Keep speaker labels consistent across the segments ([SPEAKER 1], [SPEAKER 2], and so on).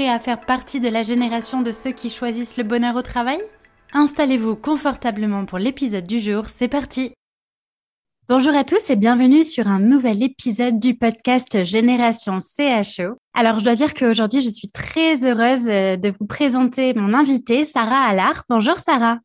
[SPEAKER 1] prêt à faire partie de la génération de ceux qui choisissent le bonheur au travail? Installez-vous confortablement pour l'épisode du jour, c'est parti Bonjour à tous et bienvenue sur un nouvel épisode du podcast Génération CHO. Alors je dois dire qu'aujourd'hui je suis très heureuse euh, de vous présenter mon invitée Sarah Allard. Bonjour Sarah.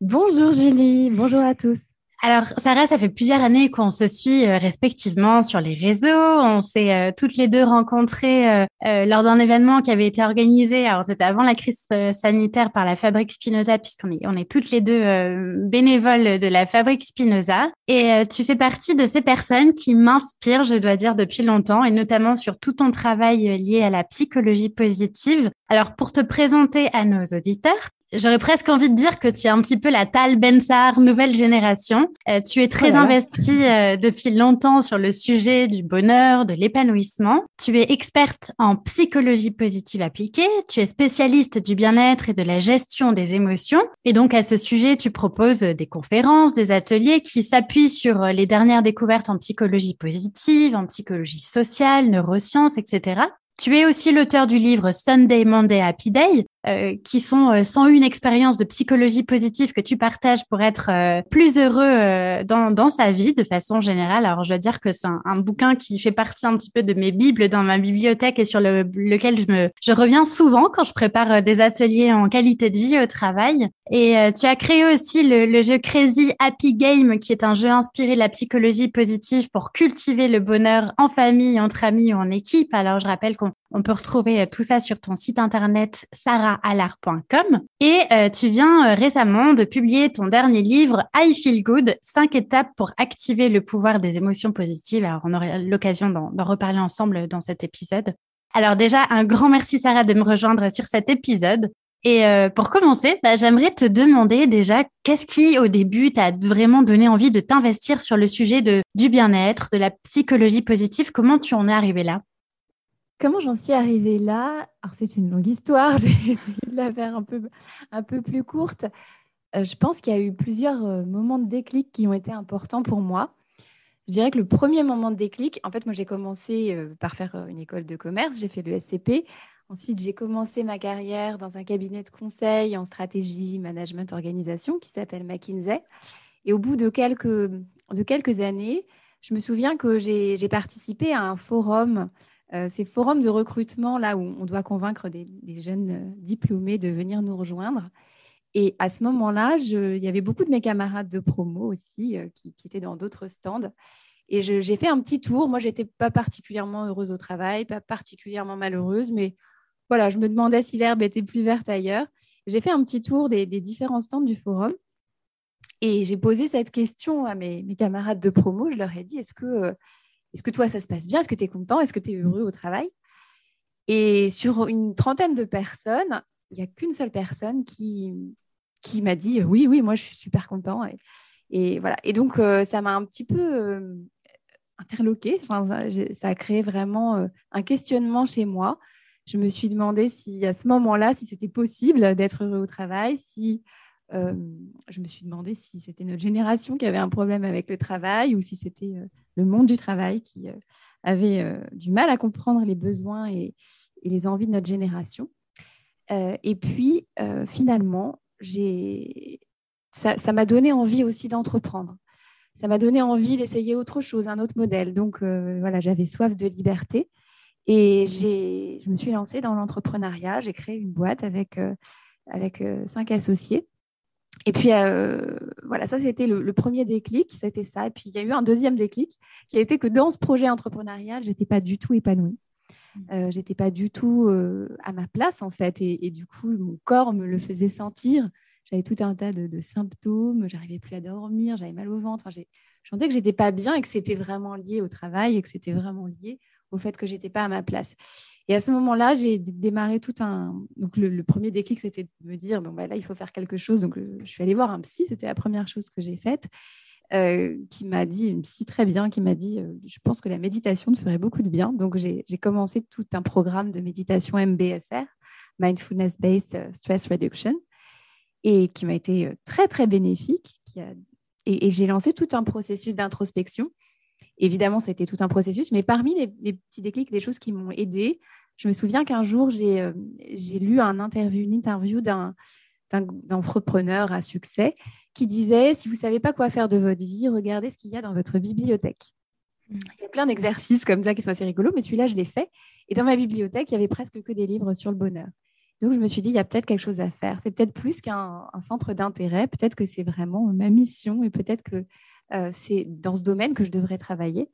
[SPEAKER 2] Bonjour Julie, bonjour à tous.
[SPEAKER 1] Alors, Sarah, ça fait plusieurs années qu'on se suit euh, respectivement sur les réseaux. On s'est euh, toutes les deux rencontrées euh, lors d'un événement qui avait été organisé. Alors, c'était avant la crise sanitaire par la Fabrique Spinoza, puisqu'on est, on est toutes les deux bénévoles de la Fabrique Spinoza. Et tu fais partie de ces personnes qui m'inspirent, je dois dire, depuis longtemps, et notamment sur tout ton travail lié à la psychologie positive. Alors, pour te présenter à nos auditeurs, J'aurais presque envie de dire que tu es un petit peu la Tal Bensar nouvelle génération. Euh, tu es très oh investie euh, depuis longtemps sur le sujet du bonheur, de l'épanouissement. Tu es experte en psychologie positive appliquée. Tu es spécialiste du bien-être et de la gestion des émotions. Et donc à ce sujet, tu proposes des conférences, des ateliers qui s'appuient sur les dernières découvertes en psychologie positive, en psychologie sociale, neurosciences, etc. Tu es aussi l'auteur du livre Sunday, Monday, Happy Day, euh, qui sont euh, sans une expérience de psychologie positive que tu partages pour être euh, plus heureux dans, dans sa vie de façon générale. Alors, je dois dire que c'est un, bouquin qui fait partie un petit peu de mes bibles dans ma bibliothèque et sur le, lequel je me, je reviens souvent quand je prépare des ateliers en qualité de vie au travail. Et tu as créé aussi le, le jeu Crazy Happy Game, qui est un jeu inspiré de la psychologie positive pour cultiver le bonheur en famille, entre amis ou en équipe. Alors, je rappelle qu'on on peut retrouver tout ça sur ton site internet Sarah alar.com Et euh, tu viens euh, récemment de publier ton dernier livre I Feel Good, 5 étapes pour activer le pouvoir des émotions positives. Alors, on aura l'occasion d'en reparler ensemble dans cet épisode. Alors déjà, un grand merci Sarah de me rejoindre sur cet épisode. Et euh, pour commencer, bah, j'aimerais te demander déjà qu'est-ce qui, au début, t'a vraiment donné envie de t'investir sur le sujet de, du bien-être, de la psychologie positive? Comment tu en es arrivé là?
[SPEAKER 2] Comment j'en suis arrivée là? Alors, c'est une longue histoire. J'ai essayé de la faire un peu, un peu plus courte. Euh, je pense qu'il y a eu plusieurs euh, moments de déclic qui ont été importants pour moi. Je dirais que le premier moment de déclic, en fait, moi, j'ai commencé euh, par faire une école de commerce. J'ai fait le SCP. Ensuite, j'ai commencé ma carrière dans un cabinet de conseil en stratégie, management, organisation qui s'appelle McKinsey. Et au bout de quelques, de quelques années, je me souviens que j'ai participé à un forum euh, ces forums de recrutement, là où on doit convaincre des, jeunes euh, diplômés de venir nous rejoindre. Et à ce moment-là, il y avait beaucoup de mes camarades de promo aussi euh, qui, étaient dans d'autres stands. Et j'ai fait un petit tour. Moi, j'étais pas particulièrement heureuse au travail, pas particulièrement malheureuse, mais voilà, je me demandais si l'herbe était plus verte ailleurs. J'ai fait un petit tour des, différents stands du forum et j'ai posé cette question à mes, mes, camarades de promo. Je leur ai dit est-ce que est-ce que toi, ça se passe bien? Est-ce que tu es content? Est-ce que tu es heureux au travail? Et sur une trentaine de personnes, il n'y a qu'une seule personne qui, qui m'a dit oui, oui, moi, je suis super content. Et, voilà. Et donc, euh, ça m'a un petit peu euh, interloqué. ça a créé vraiment euh, un questionnement chez moi. Je me suis demandé si à ce moment-là, si c'était possible d'être heureux au travail, si je me suis demandé si c'était notre génération qui avait un problème avec le travail ou si c'était le monde du travail qui avait du mal à comprendre les besoins et, les envies de notre génération. et puis, finalement, ça m'a donné envie aussi d'entreprendre. Ça m'a donné envie d'essayer autre chose, un autre modèle. Donc, voilà, j'avais soif de liberté. Et je me suis lancée dans l'entrepreneuriat. J'ai créé une boîte avec, avec cinq associés. Et puis, euh, voilà, ça, c'était le, premier déclic, c'était ça. Et puis, il y a eu un deuxième déclic qui a été que dans ce projet entrepreneurial, je n'étais pas du tout épanouie. Mmh. Euh, j'étais pas du tout euh, à ma place, en fait. Et, du coup, mon corps me le faisait sentir. J'avais tout un tas de, symptômes. J'arrivais plus à dormir. J'avais mal au ventre. Enfin, je sentais que j'étais pas bien et que c'était vraiment lié au travail et que c'était vraiment lié au fait que j'étais pas à ma place. Et à ce moment-là, j'ai démarré tout un. Donc, le, premier déclic, c'était de me dire bon, bah, là, il faut faire quelque chose. Donc, je suis allée voir un psy. C'était la première chose que j'ai faite. Euh, qui m'a dit, une psy très bien, qui m'a dit euh, Je pense que la méditation te ferait beaucoup de bien. Donc, j'ai commencé tout un programme de méditation MBSR, Mindfulness Based euh, Stress Reduction, et qui m'a été très, très bénéfique. Qui a... et j'ai lancé tout un processus d'introspection Évidemment, c'était tout un processus, mais parmi les, petits déclics, des choses qui m'ont aidé, je me souviens qu'un jour, j'ai euh, lu un interview, une interview d'un entrepreneur à succès qui disait Si vous ne savez pas quoi faire de votre vie, regardez ce qu'il y a dans votre bibliothèque. Mmh. Il y a plein d'exercices comme ça qui sont assez rigolos, mais celui-là, je l'ai fait. Et dans ma bibliothèque, il y avait presque que des livres sur le bonheur. Donc, je me suis dit, il y a peut-être quelque chose à faire. C'est peut-être plus qu'un centre d'intérêt. Peut-être que c'est vraiment ma mission et peut-être que c'est dans ce domaine que je devrais travailler.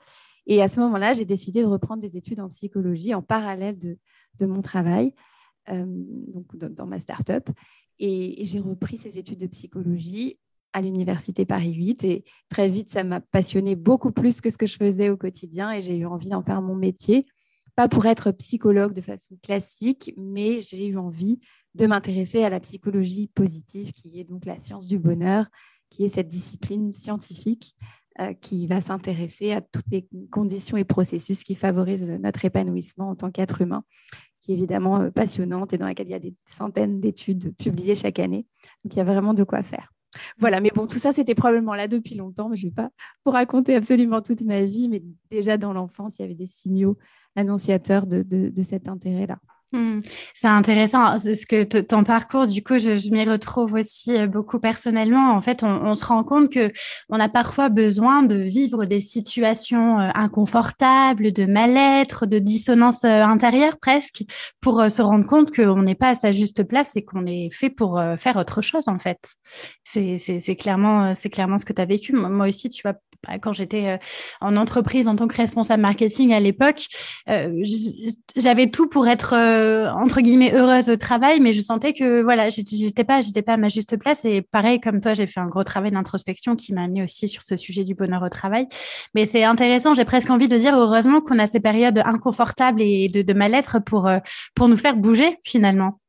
[SPEAKER 2] Et à ce moment-là, j'ai décidé de reprendre des études en psychologie en parallèle de, mon travail, euh, donc dans, ma start-up. Et, j'ai repris ces études de psychologie à l'université Paris 8 et très vite, ça m'a passionné beaucoup plus que ce que je faisais au quotidien et j'ai eu envie d'en faire mon métier. Pas pour être psychologue de façon classique, mais j'ai eu envie de m'intéresser à la psychologie positive, qui est donc la science du bonheur, qui est cette discipline scientifique euh, qui va s'intéresser à toutes les conditions et processus qui favorisent notre épanouissement en tant qu'être humain, qui est évidemment euh, passionnante et dans laquelle il y a des centaines d'études publiées chaque année. Donc il y a vraiment de quoi faire. Voilà, mais bon, tout ça, c'était probablement là depuis longtemps, mais je ne vais pas vous raconter absolument toute ma vie, mais déjà dans l'enfance, il y avait des signaux annonciateurs de cet intérêt-là.
[SPEAKER 1] Hmm. C'est intéressant ce que ton parcours, du coup, je, m'y retrouve aussi euh, beaucoup personnellement. En fait, on, se rend compte que on a parfois besoin de vivre des situations euh, inconfortables, de mal-être, de dissonance euh, intérieure presque, pour se rendre compte qu'on n'est pas à sa juste place et qu'on est fait pour faire autre chose. En fait, c'est clairement, c'est clairement ce que tu as vécu. Moi aussi, tu vois, quand j'étais en entreprise en tant que responsable marketing à l'époque, j'avais tout pour être euh, entre guillemets heureuse au travail, mais je sentais que voilà, j'étais pas, j'étais pas à ma juste place. Et pareil comme toi, j'ai fait un gros travail d'introspection qui m'a amené aussi sur ce sujet du bonheur au travail. Mais c'est intéressant. J'ai presque envie de dire heureusement qu'on a ces périodes inconfortables et de, mal-être pour euh, pour nous faire bouger finalement.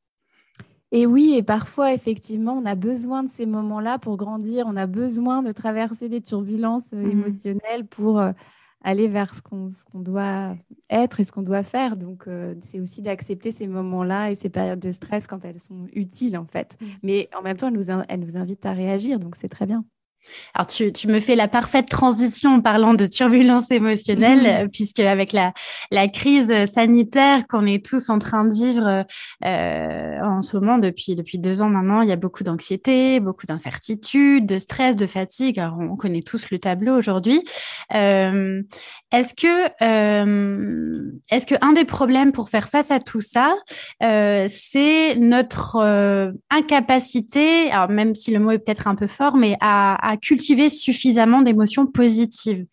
[SPEAKER 2] Et oui, et parfois, effectivement, on a besoin de ces moments-là pour grandir. On a besoin de traverser des turbulences euh, mmh. émotionnelles pour aller vers ce qu'on doit être et ce qu'on doit faire. Donc, euh, c'est aussi d'accepter ces moments-là et ces périodes de stress quand elles sont utiles, en fait. Mmh. Mais en même temps, elles nous, elles nous invitent à réagir, donc c'est très bien.
[SPEAKER 1] Alors, tu, tu, me fais la parfaite transition en parlant de turbulence émotionnelle, mmh. euh, puisque avec la, la crise sanitaire qu'on est tous en train de vivre euh, en ce moment depuis, depuis deux ans maintenant, il y a beaucoup d'anxiété, beaucoup d'incertitude, de stress, de fatigue. Alors, on connaît tous le tableau aujourd'hui. Euh, est-ce que, euh, est-ce que un des problèmes pour faire face à tout ça, c'est notre incapacité, alors même si le mot est peut-être un peu fort, mais à, à cultiver suffisamment d'émotions positives.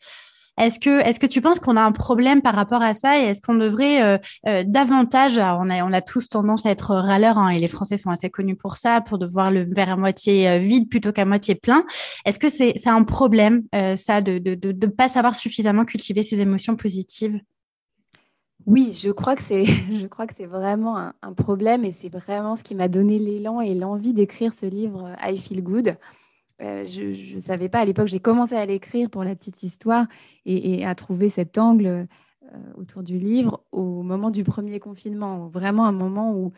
[SPEAKER 1] Est-ce que, est-ce que tu penses qu'on a un problème par rapport à ça et est-ce qu'on devrait euh, euh, davantage, on a, on a tous tendance à être râleurs hein, et les Français sont assez connus pour ça, pour de voir le verre à moitié euh, vide plutôt qu'à moitié plein. Est-ce que c'est, c'est un problème ça de ne de, de, pas savoir suffisamment cultiver ses émotions positives?
[SPEAKER 2] Oui, je crois que c'est, je crois que c'est vraiment un, un, problème et c'est vraiment ce qui m'a donné l'élan et l'envie d'écrire ce livre I Feel Good. Euh, je ne savais pas à l'époque, j'ai commencé à l'écrire pour la petite histoire et, à trouver cet angle euh, autour du livre au moment du premier confinement, vraiment un moment où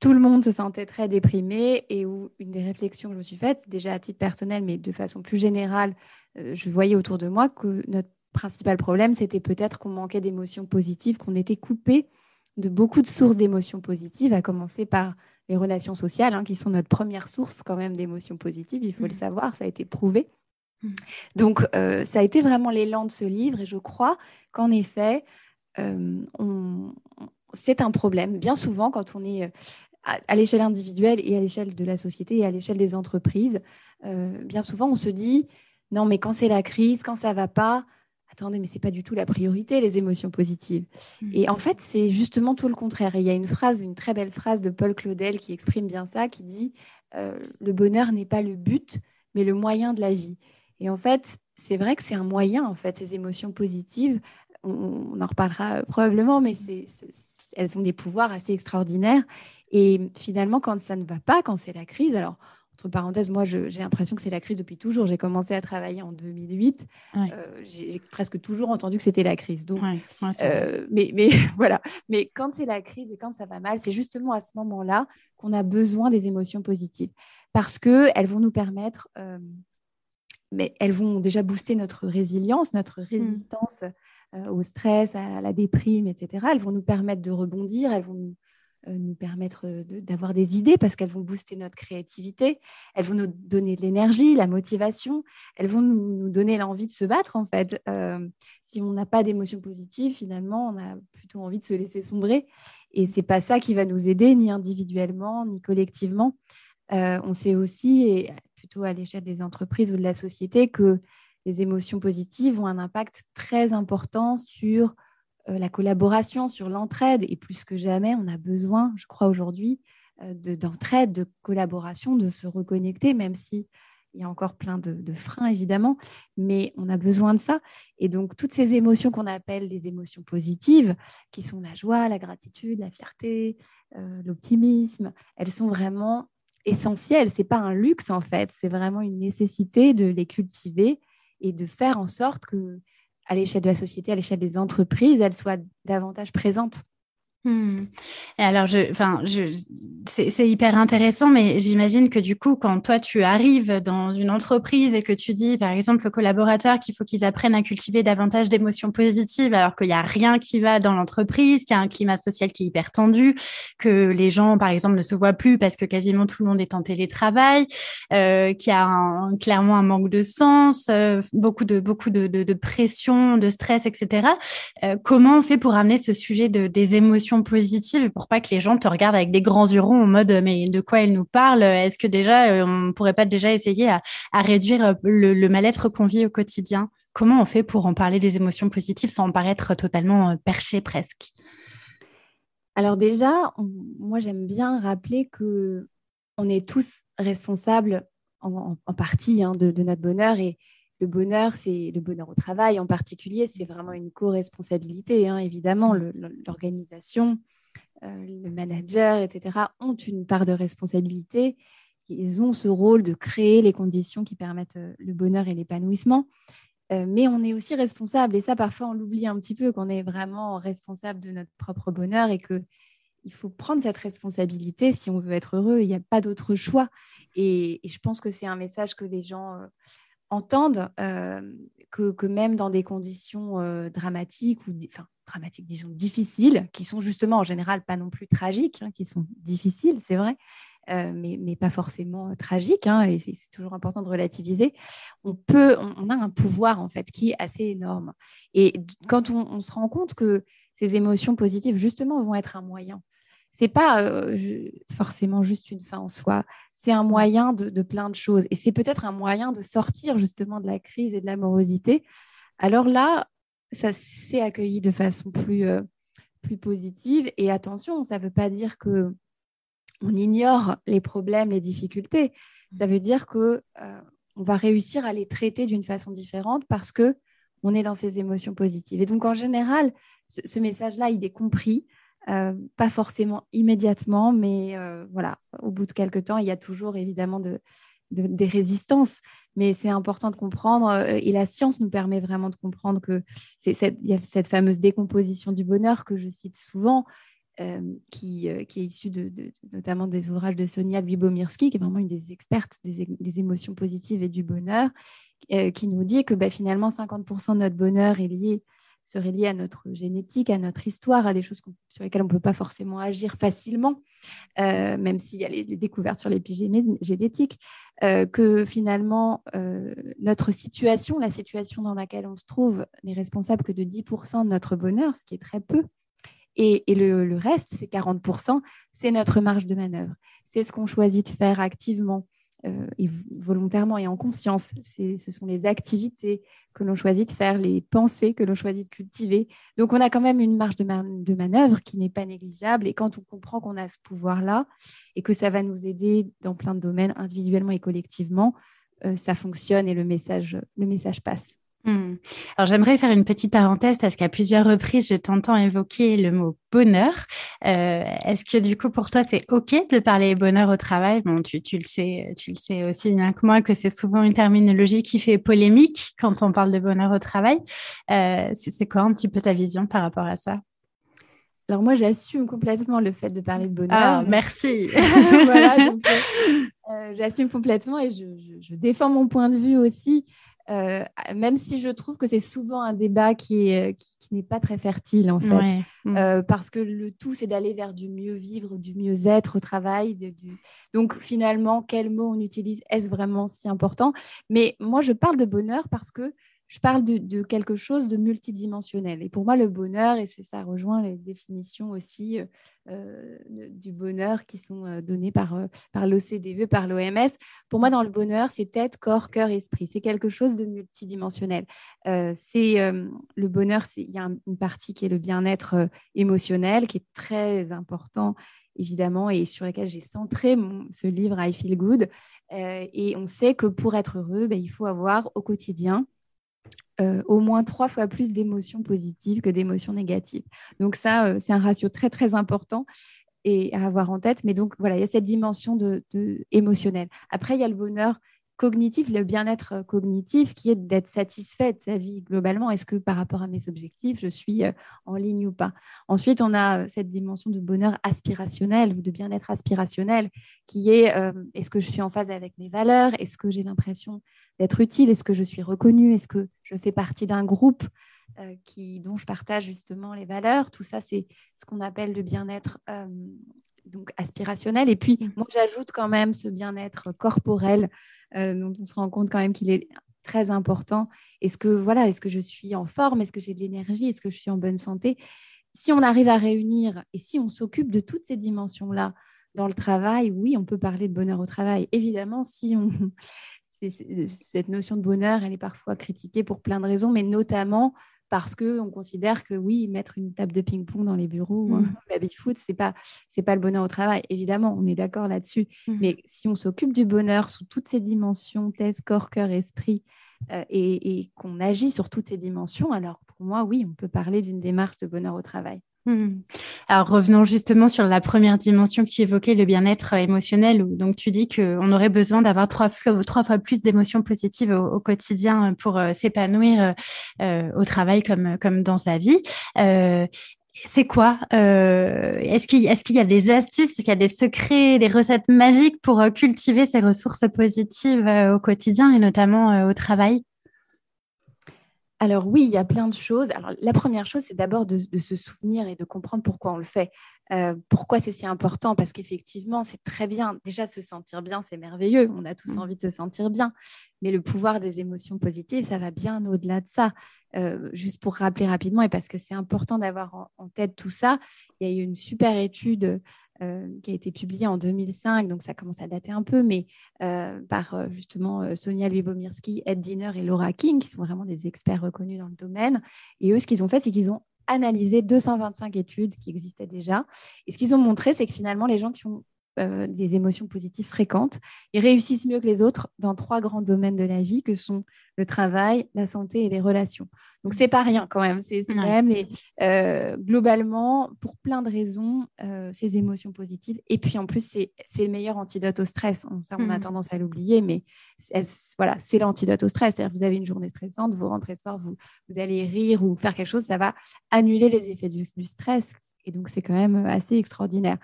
[SPEAKER 2] tout le monde se sentait très déprimé et où une des réflexions que je me suis faites, déjà à titre personnel, mais de façon plus générale, euh, je voyais autour de moi que notre principal problème, c'était peut-être qu'on manquait d'émotions positives, qu'on était coupé de beaucoup de sources d'émotions positives, à commencer par les relations sociales, hein, qui sont notre première source quand même d'émotions positives, il faut le mmh. savoir, ça a été prouvé. Mmh. Donc, euh, ça a été vraiment l'élan de ce livre et je crois qu'en effet, euh, c'est un problème. Bien souvent, quand on est à, l'échelle individuelle et à l'échelle de la société et à l'échelle des entreprises, bien souvent, on se dit, non, mais quand c'est la crise, quand ça va pas, attendez, mais c'est pas du tout la priorité, les émotions positives. Mmh. Et en fait, c'est justement tout le contraire. il y a une phrase, une très belle phrase de Paul Claudel qui exprime bien ça, qui dit euh, Le bonheur n'est pas le but, mais le moyen de la vie. Et en fait, c'est vrai que c'est un moyen, en fait, ces émotions positives. On, en reparlera probablement, mais elles ont des pouvoirs assez extraordinaires. Et finalement, quand ça ne va pas, quand c'est la crise, alors entre parenthèses, moi, j'ai l'impression que c'est la crise depuis toujours. J'ai commencé à travailler en 2008. Euh, j'ai presque toujours entendu que c'était la crise. Donc, euh, mais, mais voilà. Mais quand c'est la crise et quand ça va mal, c'est justement à ce moment-là qu'on a besoin des émotions positives parce que elles vont nous permettre, euh, mais elles vont déjà booster notre résilience, notre mmh. résistance au stress, à la déprime, etc. Elles vont nous permettre de rebondir. Elles vont nous nous permettre d'avoir des idées parce qu'elles vont booster notre créativité, elles vont nous donner de l'énergie, la motivation, elles vont nous, donner l'envie de se battre en fait. Euh, si on n'a pas d'émotions positives, finalement, on a plutôt envie de se laisser sombrer et c'est pas ça qui va nous aider ni individuellement ni collectivement. Euh, on sait aussi, et plutôt à l'échelle des entreprises ou de la société, que les émotions positives ont un impact très important sur euh, la collaboration, sur l'entraide. Et plus que jamais, on a besoin, je crois aujourd'hui, euh, d'entraide, de, collaboration, de se reconnecter, même si il y a encore plein de, freins, évidemment, mais on a besoin de ça. Et donc, toutes ces émotions qu'on appelle des émotions positives, qui sont la joie, la gratitude, la fierté, euh, l'optimisme, elles sont vraiment essentielles. Ce n'est pas un luxe, en fait, c'est vraiment une nécessité de les cultiver et de faire en sorte que à l'échelle de la société, à l'échelle des entreprises, elles soient davantage présentes.
[SPEAKER 1] Hmm. Alors, enfin, c'est hyper intéressant, mais j'imagine que du coup, quand toi tu arrives dans une entreprise et que tu dis, par exemple, aux collaborateurs qu'il faut qu'ils apprennent à cultiver davantage d'émotions positives, alors qu'il n'y a rien qui va dans l'entreprise, qu'il y a un climat social qui est hyper tendu, que les gens, par exemple, ne se voient plus parce que quasiment tout le monde est en télétravail, euh, qu'il y a clairement un manque de sens, euh, beaucoup de beaucoup de, pression, de stress, etc. Euh, comment on fait pour amener ce sujet de, des émotions positive pour pas que les gens te regardent avec des grands yeux ronds en mode mais de quoi elle nous parle? Est-ce que déjà euh, on pourrait pas déjà essayer à, réduire euh, le, mal-être qu'on vit au quotidien? Comment on fait pour en parler des émotions positives sans en paraître totalement euh, perché presque?
[SPEAKER 2] Alors déjà, moi j'aime bien rappeler que on est tous responsables en, partie hein, de, notre bonheur et le bonheur, c'est le bonheur au travail en particulier, c'est vraiment une co-responsabilité. Hein, évidemment, mmh. l'organisation, euh, le manager, etc., ont une part de responsabilité. Ils ont ce rôle de créer les conditions qui permettent euh, le bonheur et l'épanouissement. Euh, mais on est aussi responsable, et ça, parfois, on l'oublie un petit peu, qu'on est vraiment responsable de notre propre bonheur et que il faut prendre cette responsabilité si on veut être heureux. Il n'y a pas d'autre choix. Et, et, je pense que c'est un message que les gens entendent euh, que, même dans des conditions euh, dramatiques, ou enfin dramatiques, disons difficiles, qui sont justement en général pas non plus tragiques, hein, qui sont difficiles, c'est vrai, euh, mais, mais, pas forcément tragiques, hein, et c'est toujours important de relativiser, on, peut, on, a un pouvoir en fait qui est assez énorme. Et quand on se rend compte que ces émotions positives, justement, vont être un moyen c'est pas forcément juste une fin en soi. C'est un moyen de, plein de choses. Et c'est peut-être un moyen de sortir justement de la crise et de l'amorosité. Alors là, ça s'est accueilli de façon plus, euh, plus positive. Et attention, ça ne veut pas dire que on ignore les problèmes, les difficultés. Ça veut dire que euh, on va réussir à les traiter d'une façon différente parce que on est dans ces émotions positives. Et donc en général, ce message-là, il est compris. Euh, pas forcément immédiatement, mais euh, voilà, au bout de quelques temps, il y a toujours évidemment de, des résistances, mais c'est important de comprendre, euh, et la science nous permet vraiment de comprendre que cette, il y a cette fameuse décomposition du bonheur que je cite souvent, qui, est issue notamment des ouvrages de Sonia Lubomirski, qui est vraiment une des expertes des, des émotions positives et du bonheur, qui nous dit que bah, finalement 50% de notre bonheur est lié seraient liées à notre génétique, à notre histoire, à des choses sur lesquelles on ne peut pas forcément agir facilement, euh, même s'il y a les, découvertes sur l'épigénétique, euh, que finalement, euh, notre situation, la situation dans laquelle on se trouve, n'est responsable que de 10% de notre bonheur, ce qui est très peu. Et, le, reste, c'est 40%, c'est notre marge de manœuvre. C'est ce qu'on choisit de faire activement euh, volontairement et en conscience. Ce sont les activités que l'on choisit de faire, les pensées que l'on choisit de cultiver. Donc, on a quand même une marge de, manœuvre qui n'est pas négligeable. Et quand on comprend qu'on a ce pouvoir-là et que ça va nous aider dans plein de domaines, individuellement et collectivement, euh, ça fonctionne et le le message passe.
[SPEAKER 1] Hmm. Alors j'aimerais faire une petite parenthèse parce qu'à plusieurs reprises, je t'entends évoquer le mot bonheur. Euh, est-ce que du coup pour toi c'est ok de parler bonheur au travail? Bon, tu, le sais, tu le sais aussi bien que moi que c'est souvent une terminologie qui fait polémique quand on parle de bonheur au travail. Euh, c'est quoi un petit peu ta vision par rapport à ça?
[SPEAKER 2] Alors moi, j'assume complètement le fait de parler de bonheur.
[SPEAKER 1] Ah, merci.
[SPEAKER 2] voilà, euh, j'assume complètement et je, je, défends mon point de vue aussi. Euh, même si je trouve que c'est souvent un débat qui, est, qui, n'est pas très fertile en fait, mm. euh, parce que le tout c'est d'aller vers du mieux vivre, du mieux être au travail. du... Donc finalement, quel mot on utilise Est-ce vraiment si important? Mais moi, je parle de bonheur parce que je parle de, quelque chose de multidimensionnel. Et pour moi, le bonheur, et c'est ça rejoint les définitions aussi euh, du bonheur qui sont euh, données par, euh, par l'OCDE, par l'OMS, pour moi, dans le bonheur, c'est tête, corps, cœur, esprit. C'est quelque chose de multidimensionnel. c'est le bonheur, il y a une partie qui est le bien-être émotionnel, qui est très important évidemment, et sur laquelle j'ai centré ce livre I Feel Good. et on sait que pour être heureux, ben, il faut avoir au quotidien euh, au moins trois fois plus d'émotions positives que d'émotions négatives. Donc ça, euh, c'est un ratio très, très important et à avoir en tête. Mais donc, voilà, il y a cette dimension de, émotionnelle. Après, il y a le bonheur cognitif, le bien-être euh, cognitif qui est d'être satisfait de sa vie globalement. Est-ce que par rapport à mes objectifs, je suis euh, en ligne ou pas? Ensuite, on a euh, cette dimension de bonheur aspirationnel ou de bien-être aspirationnel qui est est-ce que je suis en phase avec mes valeurs? Est-ce que j'ai l'impression d'être utile? Est-ce que je suis reconnue? Est-ce que je fais partie d'un groupe qui, dont je partage justement les valeurs? Tout ça, c'est ce qu'on appelle le bien-être donc aspirationnel. Et puis, moi, j'ajoute quand même ce bien-être corporel dont on se rend compte quand même qu'il est très important. Est-ce que voilà, est-ce que je suis en forme? Est-ce que j'ai de l'énergie? Est-ce que je suis en bonne santé? Si on arrive à réunir et si on s'occupe de toutes ces dimensions-là dans le travail, oui, on peut parler de bonheur au travail. Évidemment, si on cette notion de bonheur, elle est parfois critiquée pour plein de raisons, mais notamment parce qu'on considère que oui, mettre une table de ping-pong dans les bureaux ou un mmh. baby-foot, ce n'est pas, pas le bonheur au travail. Évidemment, on est d'accord là-dessus. Mmh. Mais si on s'occupe du bonheur sous toutes ses dimensions, tête, corps, cœur, esprit, euh, et qu'on agit sur toutes ces dimensions, alors pour moi, oui, on peut parler d'une démarche de bonheur au travail.
[SPEAKER 1] Hmm. Alors revenons justement sur la première dimension que tu évoquais, le bien-être euh, émotionnel, où donc tu dis qu'on aurait besoin d'avoir trois, fois plus d'émotions positives au, quotidien pour euh, s'épanouir euh, au travail comme, dans sa vie. c'est quoi Est-ce qu'il est qu'il y a des astuces, est-ce qu'il y a des secrets, des recettes magiques pour cultiver ces ressources positives au quotidien et notamment au travail?
[SPEAKER 2] Alors oui, il y a plein de choses. Alors la première chose, c'est d'abord de, se souvenir et de comprendre pourquoi on le fait. Euh, pourquoi c'est si important? Parce qu'effectivement, c'est très bien. Déjà, se sentir bien, c'est merveilleux. On a tous mmh. envie de se sentir bien. Mais le pouvoir des émotions positives, ça va bien au-delà de ça. Euh, juste pour rappeler rapidement, et parce que c'est important d'avoir en, tête tout ça, il y a eu une super étude euh, qui a été publiée en 2005, donc ça commence à dater un peu, mais par justement Sonia Lubomirski, Ed Diner et Laura King, qui sont vraiment des experts reconnus dans le domaine. Et eux, ce qu'ils ont fait, c'est qu'ils ont analysé 225 études qui existaient déjà. Et ce qu'ils ont montré, c'est que finalement, les gens qui ont euh, des émotions positives fréquentes, ils réussissent mieux que les autres dans trois grands domaines de la vie que sont le travail, la santé et les relations. Donc c'est pas rien quand même, c'est quand même euh, globalement pour plein de raisons euh, ces émotions positives. Et puis en plus c'est le meilleur antidote au stress. On, ça on a mmh. tendance à l'oublier, mais voilà c'est l'antidote au stress. C'est-à-dire vous avez une journée stressante, vous rentrez ce soir, vous, vous allez rire ou faire quelque chose, ça va annuler les effets du, du stress Et donc, c'est quand même assez extraordinaire.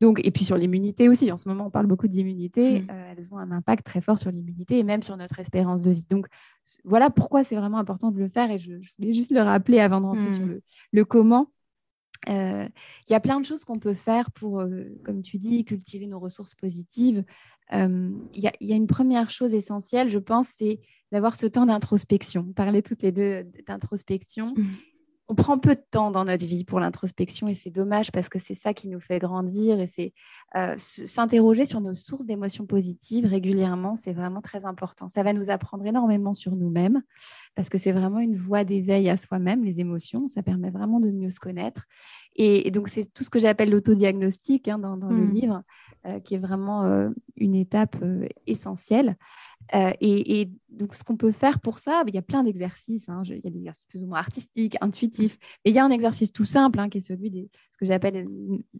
[SPEAKER 2] Donc, et puis sur l'immunité aussi, en ce moment, on parle beaucoup d'immunité. Mmh. elles ont un impact très fort sur l'immunité et même sur notre espérance de vie. Donc, voilà pourquoi c'est vraiment important de le faire. Et je, voulais juste le rappeler avant de rentrer sur mmh. le comment. Il y a plein de choses qu'on peut faire pour, comme tu dis, cultiver nos ressources positives. Il y, y, a une première chose essentielle, je pense, c'est d'avoir ce temps d'introspection. Parler toutes les deux d'introspection. Mmh on prend peu de temps dans notre vie pour l'introspection et c'est dommage parce que c'est ça qui nous fait grandir et c'est euh, s'interroger sur nos sources d'émotions positives régulièrement, c'est vraiment très important. Ça va nous apprendre énormément sur nous-mêmes parce que c'est vraiment une voie d'éveil à soi-même, les émotions, ça permet vraiment de mieux se connaître. Et, donc c'est tout ce que j'appelle l'autodiagnostic hein, dans, le mmh. livre, euh, qui est vraiment euh, une étape essentielle. Euh, et, donc, ce qu'on peut faire pour ça, il y a plein d'exercices. Hein. Il y a des exercices plus ou moins artistiques, intuitifs. Mais il y a un exercice tout simple qui est celui de ce que j'appelle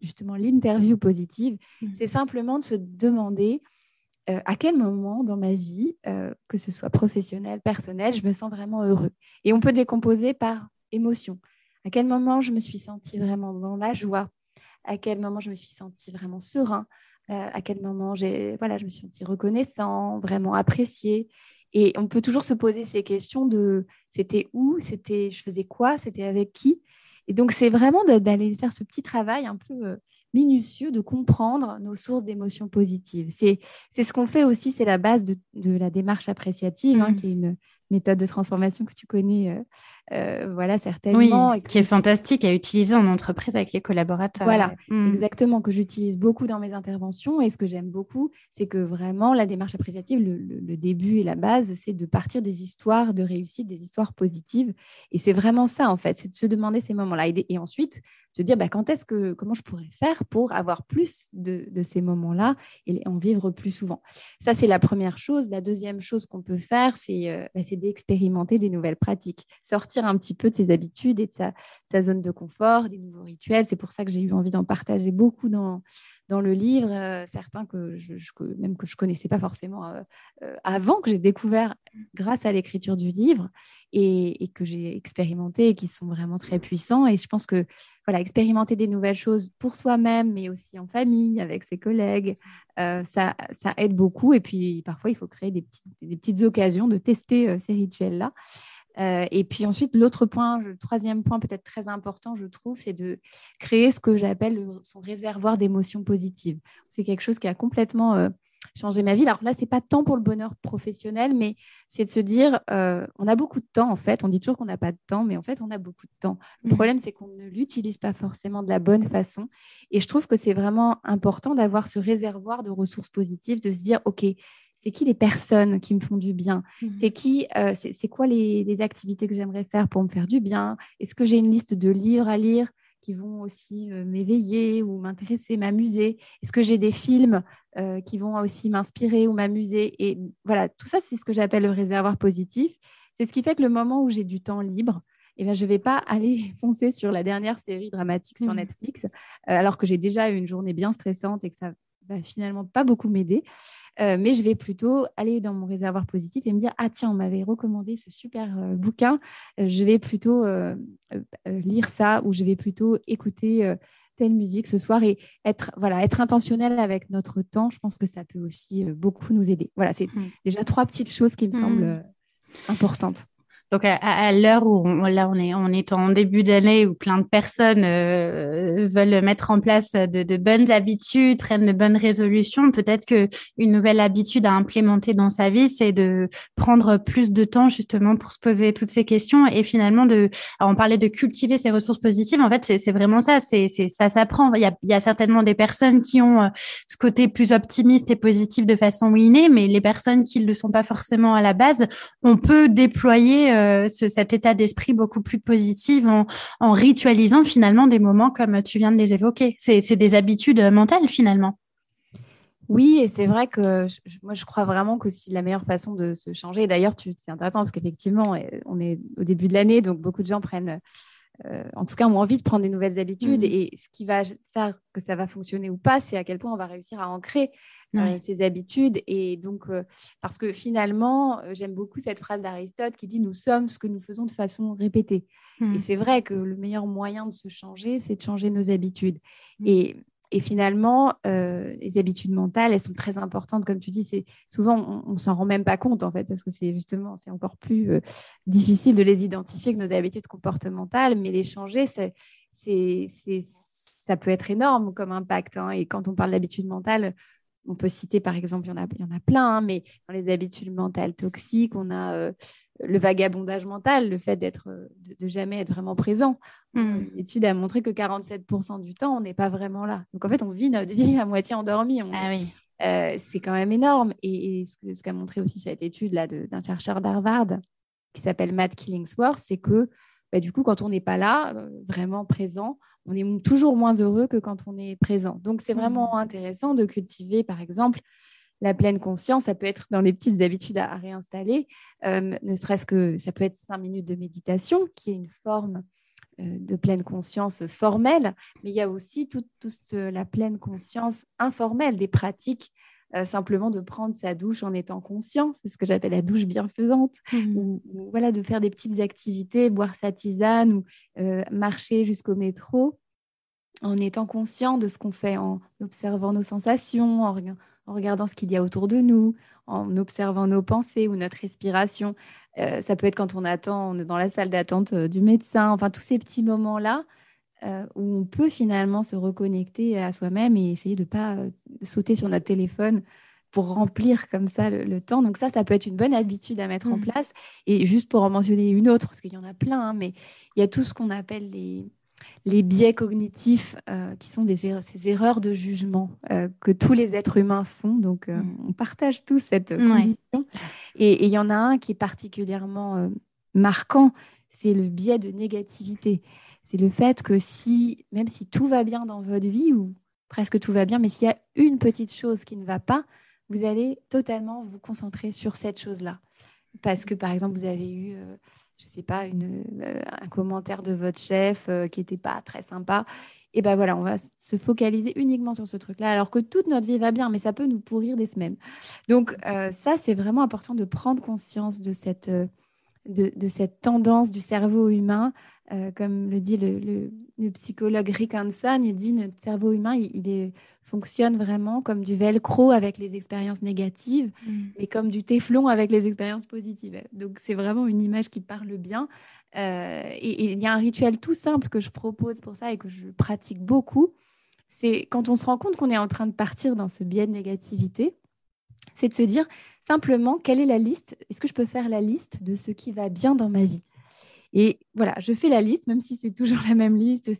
[SPEAKER 2] justement l'interview positive. Mmh. C'est simplement de se demander euh, à quel moment dans ma vie, euh, que ce soit professionnel, personnel, je me sens vraiment heureux. Et on peut décomposer par émotion. À quel moment je me suis sentie vraiment dans la joie? À quel moment je me suis sentie vraiment serein? Euh, à quel moment j'ai, voilà, je me suis sentie reconnaissant, vraiment appréciée? Et on peut toujours se poser ces questions de c'était où, c'était je faisais quoi, c'était avec qui? Et donc c'est vraiment d'aller faire ce petit travail un peu euh, minutieux de comprendre nos sources d'émotions positives. C'est ce qu'on fait aussi, c'est la base de, de, la démarche appréciative, hein, mmh. qui est une méthode de transformation que tu connais euh, euh, voilà, certainement.
[SPEAKER 1] Oui, qui est fantastique à utiliser en entreprise avec les collaborateurs.
[SPEAKER 2] Voilà, mm. exactement, que j'utilise beaucoup dans mes interventions. Et ce que j'aime beaucoup, c'est que vraiment, la démarche appréciative, le, début et la base, c'est de partir des histoires de réussite, des histoires positives. Et c'est vraiment ça, en fait, c'est de se demander ces moments-là. Et, ensuite, se dire bah, quand est-ce que, comment je pourrais faire pour avoir plus de, ces moments-là et en vivre plus souvent? Ça, c'est la première chose. La deuxième chose qu'on peut faire, c'est euh, bah, d'expérimenter des nouvelles pratiques, sortir un petit peu de ses habitudes et de sa, zone de confort, des nouveaux rituels. C'est pour ça que j'ai eu envie d'en partager beaucoup dans, dans le livre, euh, certains que je, même que je connaissais pas forcément euh, euh, avant, que j'ai découvert grâce à l'écriture du livre et, que j'ai expérimenté et qui sont vraiment très puissants. Et je pense que voilà, expérimenter des nouvelles choses pour soi-même, mais aussi en famille, avec ses collègues, ça, ça, aide beaucoup. Et puis parfois, il faut créer des petites, des petites occasions de tester ces rituels-là. Euh, et puis ensuite, l'autre point, le troisième point peut-être très important, je trouve, c'est de créer ce que j'appelle son réservoir d'émotions positives. C'est quelque chose qui a complètement euh, changé ma vie. Alors là, c'est pas tant pour le bonheur professionnel, mais c'est de se dire, euh, on a beaucoup de temps en fait. On dit toujours qu'on n'a pas de temps, mais en fait, on a beaucoup de temps. Le mmh. problème, c'est qu'on ne l'utilise pas forcément de la bonne façon. Et je trouve que c'est vraiment important d'avoir ce réservoir de ressources positives, de se dire, OK, c'est qui les personnes qui me font du bien? Mmh. C'est qui euh, C'est quoi les, activités que j'aimerais faire pour me faire du bien? Est-ce que j'ai une liste de livres à lire? Qui vont aussi euh, m'éveiller ou m'intéresser, m'amuser? Est-ce que j'ai des films euh, qui vont aussi m'inspirer ou m'amuser? Et voilà, tout ça, c'est ce que j'appelle le réservoir positif. C'est ce qui fait que le moment où j'ai du temps libre, eh bien, je ne vais pas aller foncer sur la dernière série dramatique sur mmh. Netflix, alors que j'ai déjà eu une journée bien stressante et que ça va finalement pas beaucoup m'aider. Euh, mais je vais plutôt aller dans mon réservoir positif et me dire ah tiens on m'avait recommandé ce super euh, bouquin euh, je vais plutôt lire ça ou je vais plutôt écouter telle musique ce soir et être voilà être intentionnel avec notre temps je pense que ça peut aussi beaucoup nous aider voilà c'est mmh. déjà trois petites choses qui me mmh. semblent importantes
[SPEAKER 1] donc à, l'heure où on, là on est on est en début d'année où plein de personnes euh, veulent mettre en place de, de, bonnes habitudes, prennent de bonnes résolutions, peut-être que une nouvelle habitude à implémenter dans sa vie, c'est de prendre plus de temps justement pour se poser toutes ces questions et finalement de on parlait de cultiver ces ressources positives. En fait, c'est vraiment ça, c'est ça s'apprend. Il il y a certainement des personnes qui ont euh, ce côté plus optimiste et positif de façon innée, mais les personnes qui ne le sont pas forcément à la base, on peut déployer euh, cet état d'esprit beaucoup plus positif en, ritualisant finalement des moments comme tu viens de les évoquer. C'est des habitudes mentales finalement.
[SPEAKER 2] Oui, et c'est vrai que moi, je crois vraiment que c'est la meilleure façon de se changer. D'ailleurs, c'est intéressant parce qu'effectivement, on est au début de l'année, donc beaucoup de gens prennent en tout cas, ont envie de prendre des nouvelles habitudes. Mmh. Et ce qui va faire que ça va fonctionner ou pas, c'est à quel point on va réussir à ancrer ces habitudes. Et donc, parce que finalement, j'aime beaucoup cette phrase d'Aristote qui dit Nous sommes ce que nous faisons de façon répétée. Et mmh. c'est vrai que le meilleur moyen de se changer, c'est de changer nos habitudes. Mmh. Et et finalement, euh, les habitudes mentales, elles sont très importantes, comme tu dis. Souvent, on, ne s'en rend même pas compte en fait, parce que c'est justement, c'est encore plus euh, difficile de les identifier que nos habitudes comportementales, mais les changer, c'est, c'est, ça peut être énorme comme impact. Hein. Et quand on parle d'habitudes mentales, on peut citer par exemple, il y en a, il y en a plein, hein, mais dans les habitudes mentales toxiques, on a euh, le vagabondage mental, le fait d'être, de, jamais être vraiment présent. Mmh. L'étude a montré que 47% du temps, on n'est pas vraiment là. Donc en fait, on vit notre vie à moitié endormie.
[SPEAKER 1] ah oui.
[SPEAKER 2] Euh, c'est quand même énorme. Et, ce, qu'a montré aussi cette étude là d'un chercheur d'Harvard qui s'appelle Matt Killingsworth, c'est que bah, du coup, quand on n'est pas là, euh, vraiment présent, on est toujours moins heureux que quand on est présent. Donc, c'est vraiment mmh. intéressant de cultiver, par exemple, la pleine conscience. Ça peut être dans les petites habitudes à, réinstaller, euh, ne serait-ce que ça peut être cinq minutes de méditation, qui est une forme euh, de pleine conscience formelle, mais il y a aussi toute, la pleine conscience informelle des pratiques euh, simplement de prendre sa douche en étant conscient, c'est ce que j'appelle la douche bienfaisante, mmh. ou, voilà de faire des petites activités, boire sa tisane ou euh, marcher jusqu'au métro en étant conscient de ce qu'on fait, en observant nos sensations, en, regardant ce qu'il y a autour de nous, en observant nos pensées ou notre respiration. Euh, ça peut être quand on attend, on est dans la salle d'attente du médecin, enfin tous ces petits moments-là euh, où on peut finalement se reconnecter à soi-même et essayer de ne pas euh, sauter sur notre téléphone pour remplir comme ça le, temps. Donc ça, ça peut être une bonne habitude à mettre en mmh. place. Et juste pour en mentionner une autre, parce qu'il y en a plein, hein, mais il y a tout ce qu'on appelle les, les biais cognitifs, euh, qui sont des erreurs, ces erreurs de jugement que tous les êtres humains font. Donc, mmh. on partage tous cette condition. Et il y en a un qui est particulièrement marquant, c'est le biais de négativité c'est le fait que si, même si tout va bien dans votre vie, ou presque tout va bien, mais s'il y a une petite chose qui ne va pas, vous allez totalement vous concentrer sur cette chose-là. Parce que, par exemple, vous avez eu, euh, je ne sais pas, euh, un commentaire de votre chef euh, qui n'était pas très sympa. Et ben voilà, on va se focaliser uniquement sur ce truc-là, alors que toute notre vie va bien, mais ça peut nous pourrir des semaines. Donc ça, c'est vraiment important de prendre conscience de cette, de, cette tendance du cerveau humain euh, comme le dit le, psychologue Rick Hanson, il dit notre cerveau humain, il, fonctionne vraiment comme du velcro avec les expériences négatives mm. et comme du téflon avec les expériences positives. Donc c'est vraiment une image qui parle bien. Euh, et il y a un rituel tout simple que je propose pour ça et que je pratique beaucoup. C'est quand on se rend compte qu'on est en train de partir dans ce biais de négativité, c'est de se dire simplement quelle est la liste, est-ce que je peux faire la liste de ce qui va bien dans ma vie? Et voilà, je fais la liste, même si c'est toujours la même liste.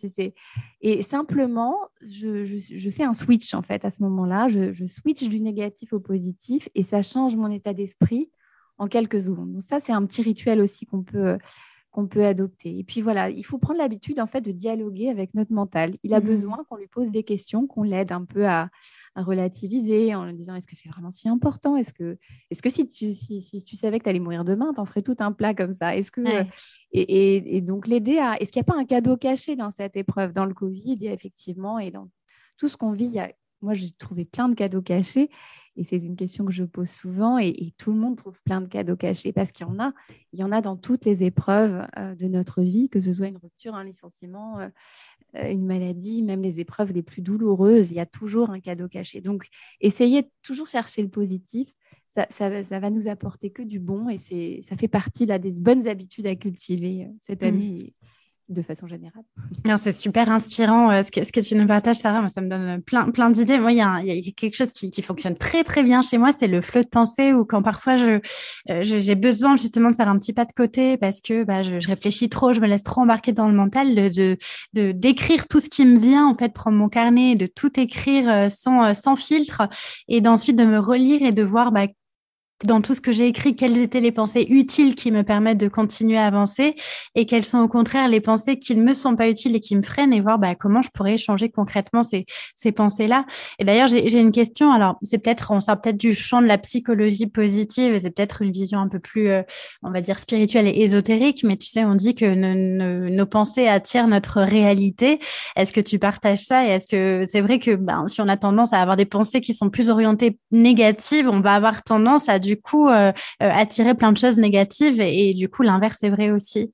[SPEAKER 2] Et simplement, je, fais un switch en fait à ce moment-là. Je, switch du négatif au positif et ça change mon état d'esprit en quelques secondes. Donc ça, c'est un petit rituel aussi qu'on peut qu'on peut adopter. Et puis voilà, il faut prendre l'habitude en fait de dialoguer avec notre mental. Il a mmh. besoin qu'on lui pose des questions, qu'on l'aide un peu à, relativiser en lui disant est-ce que c'est vraiment si important? Est-ce que, est que si, tu, si, tu savais que tu allais mourir demain, tu en ferais tout un plat comme ça? Est-ce que et, et, donc l'aider à est-ce qu'il n'y a pas un cadeau caché dans cette épreuve, dans le Covid effectivement et dans tout ce qu'on vit, il y a moi, j'ai trouvé plein de cadeaux cachés. Et c'est une question que je pose souvent. Et, tout le monde trouve plein de cadeaux cachés parce qu'il y en a. Il y en a dans toutes les épreuves euh, de notre vie, que ce soit une rupture, un licenciement, euh, euh, une maladie, même les épreuves les plus douloureuses. Il y a toujours un cadeau caché. Donc, essayez de toujours chercher le positif. Ça, ça, va nous apporter que du bon et ça fait partie là, des bonnes habitudes à cultiver cette mmh. année de façon générale.
[SPEAKER 1] C'est super inspirant euh, ce, que, tu nous partages, Sarah. Moi, ça me donne plein, plein d'idées. Moi, il y, a, quelque chose qui, fonctionne très, très bien chez moi, c'est le flot de pensée ou quand parfois euh, j'ai besoin justement de faire un petit pas de côté parce que bah, je, réfléchis trop, je me laisse trop embarquer dans le mental, de, d'écrire tout ce qui me vient, en fait, prendre mon carnet, de tout écrire euh, sans, sans filtre et d'ensuite de me relire et de voir bah, dans tout ce que j'ai écrit, quelles étaient les pensées utiles qui me permettent de continuer à avancer et quelles sont au contraire les pensées qui ne me sont pas utiles et qui me freinent et voir bah, comment je pourrais changer concrètement ces, pensées-là. Et d'ailleurs, j'ai une question. Alors, c'est peut-être, on sort peut-être du champ de la psychologie positive et c'est peut-être une vision un peu plus, euh, on va dire, spirituelle et ésotérique, mais tu sais, on dit que nos pensées attirent notre réalité. Est-ce que tu partages ça et est-ce que c'est vrai que ben, si on a tendance à avoir des pensées qui sont plus orientées négatives, on va avoir tendance à du coup euh, euh, attirer plein de choses négatives et, du coup l'inverse est vrai aussi.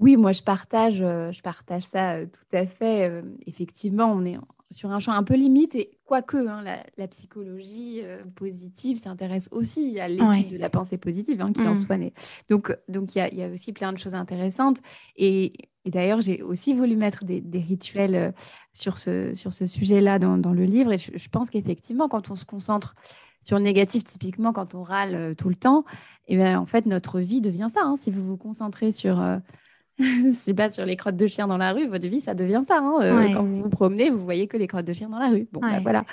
[SPEAKER 2] Oui, moi je partage, euh, je partage ça tout à fait. effectivement, on est sur un champ un peu limite et quoique hein, la, psychologie positive s'intéresse aussi à l'étude de la pensée positive hein, qui en mmh. soit née. Donc donc il y, a aussi plein de choses intéressantes et, d'ailleurs j'ai aussi voulu mettre des, rituels sur ce sur ce sujet-là dans, le livre et je pense qu'effectivement quand on se concentre sur le négatif, typiquement, quand on râle euh, tout le temps, et eh bien, en fait, notre vie devient ça. Hein. Si vous vous concentrez sur, euh, je sais pas, sur les crottes de chiens dans la rue, votre vie, ça devient ça. Hein. Euh, quand vous vous promenez, vous voyez que les crottes de chiens dans la rue. Bon, bah, voilà.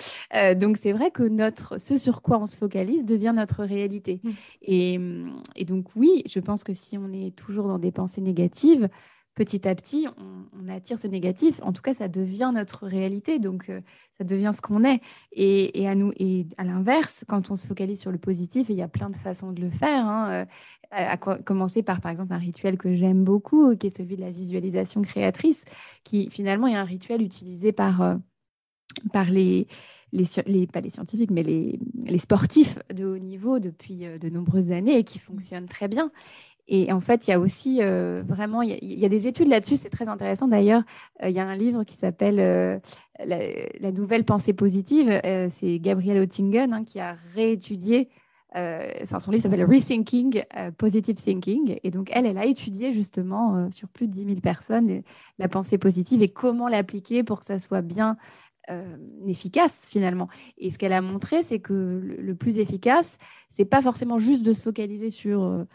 [SPEAKER 2] donc, c'est vrai que notre, ce sur quoi on se focalise devient notre réalité. Mmh. Et, et, donc, oui, je pense que si on est toujours dans des pensées négatives, petit à petit, on, attire ce négatif. En tout cas, ça devient notre réalité, donc euh, ça devient ce qu'on est. Et, à nous, et à l'inverse, quand on se focalise sur le positif, il y a plein de façons de le faire. Hein, euh, à, commencer par, par exemple, un rituel que j'aime beaucoup, qui est celui de la visualisation créatrice, qui finalement est un rituel utilisé par, euh, par les pas les scientifiques, mais les, les, sportifs de haut niveau depuis de nombreuses années et qui fonctionne très bien. Et en fait, il y a aussi euh, vraiment, il y, des études là-dessus, c'est très intéressant d'ailleurs. Euh, il y a un livre qui s'appelle euh, la, nouvelle pensée positive. c'est Gabrielle Oettingen hein, qui a réétudié, enfin son livre s'appelle Rethinking Positive Thinking. Et donc, elle, elle a étudié justement sur plus de 10 000 personnes la pensée positive et comment l'appliquer pour que ça soit bien efficace finalement. Et ce qu'elle a montré, c'est que le, le, plus efficace, c'est pas forcément juste de se focaliser sur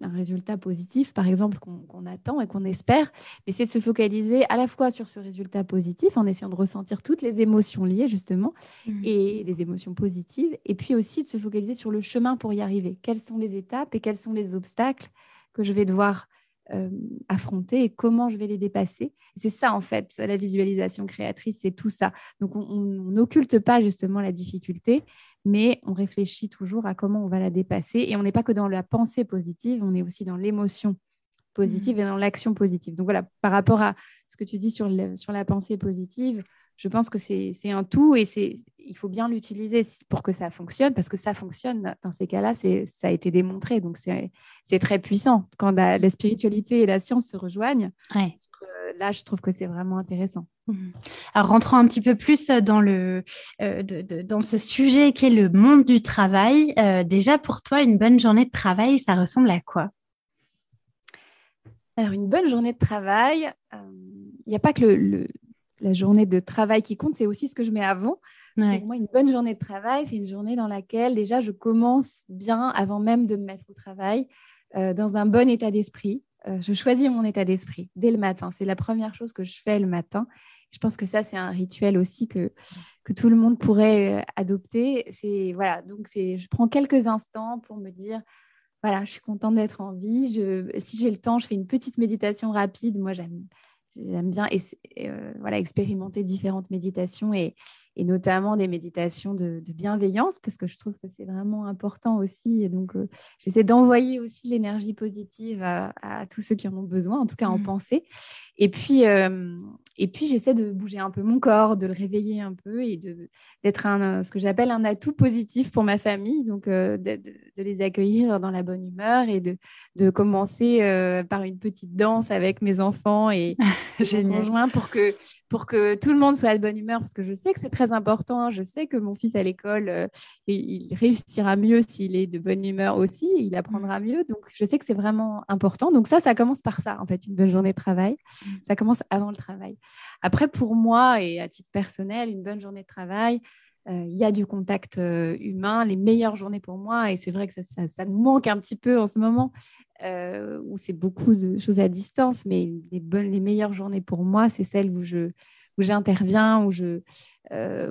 [SPEAKER 2] un résultat positif, par exemple, qu'on attend et qu'on espère, mais c'est de se focaliser à la fois sur ce résultat positif en essayant de ressentir toutes les émotions liées, justement, mmh. et des émotions positives, et puis aussi de se focaliser sur le chemin pour y arriver. Quelles sont les étapes et quels sont les obstacles que je vais devoir euh, affronter et comment je vais les dépasser? C'est ça, en fait, la visualisation créatrice, c'est tout ça. Donc, on n'occulte pas justement la difficulté, mais on réfléchit toujours à comment on va la dépasser. Et on n'est pas que dans la pensée positive, on est aussi dans l'émotion positive mmh. et dans l'action positive. Donc voilà, par rapport à ce que tu dis sur, sur la pensée positive, je pense que c'est un tout et il faut bien l'utiliser pour que ça fonctionne, parce que ça fonctionne dans ces cas-là, ça a été démontré. Donc c'est très puissant. Quand la, spiritualité et la science se rejoignent, euh, là, je trouve que c'est vraiment intéressant.
[SPEAKER 1] Mmh. Alors, rentrons un petit peu plus dans, le, euh, dans ce sujet qui est le monde du travail. Euh, déjà, pour toi, une bonne journée de travail, ça ressemble à quoi?
[SPEAKER 2] Alors, une bonne journée de travail, il n'y a pas que le, la journée de travail qui compte, c'est aussi ce que je mets avant. Pour moi, une bonne journée de travail, c'est une journée dans laquelle déjà je commence bien avant même de me mettre au travail, euh, dans un bon état d'esprit. Euh, je choisis mon état d'esprit dès le matin. C'est la première chose que je fais le matin. Je pense que ça, c'est un rituel aussi que, que tout le monde pourrait euh, adopter. C'est voilà, donc c'est, je prends quelques instants pour me dire, voilà, je suis contente d'être en vie. Je, si j'ai le temps, je fais une petite méditation rapide. Moi, j'aime j'aime bien euh, voilà, expérimenter différentes méditations et, et notamment des méditations de, bienveillance parce que je trouve que c'est vraiment important aussi. Et donc, euh, j'essaie d'envoyer aussi l'énergie positive à, tous ceux qui en ont besoin, en tout cas en mmh. pensée. Et puis, euh, et puis j'essaie de bouger un peu mon corps, de le réveiller un peu et d'être un, ce que j'appelle un atout positif pour ma famille. Donc, de, de, les accueillir dans la bonne humeur et de, de commencer par une petite danse avec mes enfants et, mon conjoint pour que, pour que tout le monde soit la bonne humeur parce que je sais que c'est très important. Je sais que mon fils à l'école, euh, il réussira mieux s'il est de bonne humeur aussi, il apprendra mm. mieux. Donc, je sais que c'est vraiment important. Donc, ça, ça commence par ça, en fait, une bonne journée de travail. Mm. Ça commence avant le travail. Après, pour moi et à titre personnel, une bonne journée de travail, il y a du contact euh, humain, les meilleures journées pour moi, et c'est vrai que ça, nous manque un petit peu en ce moment, où c'est beaucoup de choses à distance, mais les, bonnes, les meilleures journées pour moi, c'est celles où je, j'interviens, où je,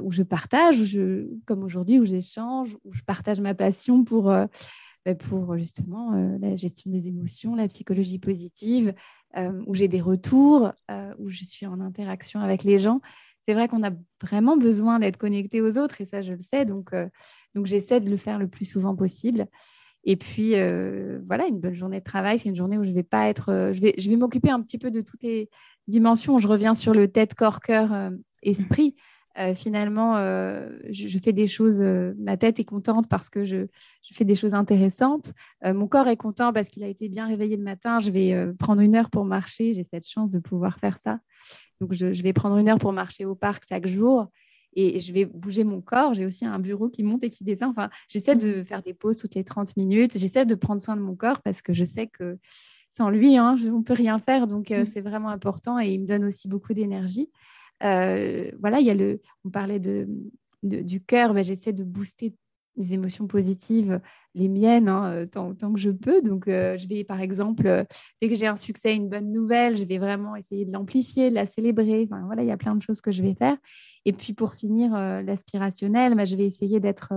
[SPEAKER 2] où je partage, où je, comme aujourd'hui, où j'échange, où je partage ma passion pour, bah, pour justement la gestion des émotions, la psychologie positive, où j'ai des retours, où je suis en interaction avec les gens c'est vrai qu'on a vraiment besoin d'être connecté aux autres et ça, je le sais. Donc, euh, j'essaie de le faire le plus souvent possible. Et puis, euh, voilà, une bonne journée de travail, c'est une journée où je vais pas être. Euh, je vais, m'occuper un petit peu de toutes les dimensions. Je reviens sur le tête, corps, cœur, esprit. finalement, je, fais des choses. ma tête est contente parce que je fais des choses intéressantes. mon corps est content parce qu'il a été bien réveillé le matin. Je vais prendre une heure pour marcher. J'ai cette chance de pouvoir faire ça. Donc, je, vais prendre une heure pour marcher au parc chaque jour et je vais bouger mon corps. J'ai aussi un bureau qui monte et qui descend. Enfin, j'essaie de faire des pauses toutes les 30 minutes. J'essaie de prendre soin de mon corps parce que je sais que sans lui, hein, on ne peut rien faire. Donc, euh, mm. c'est vraiment important et il me donne aussi beaucoup d'énergie. Euh, voilà, il y a le, on parlait de, du cœur, ben, j'essaie de booster des émotions positives, les miennes, hein, euh, tant, que je peux. Donc, euh, je vais, par exemple, euh, dès que j'ai un succès, une bonne nouvelle, je vais vraiment essayer de l'amplifier, de la célébrer. Enfin, voilà, il y a plein de choses que je vais faire. Et puis, pour finir, l'aspirationnel, bah, je vais essayer d'être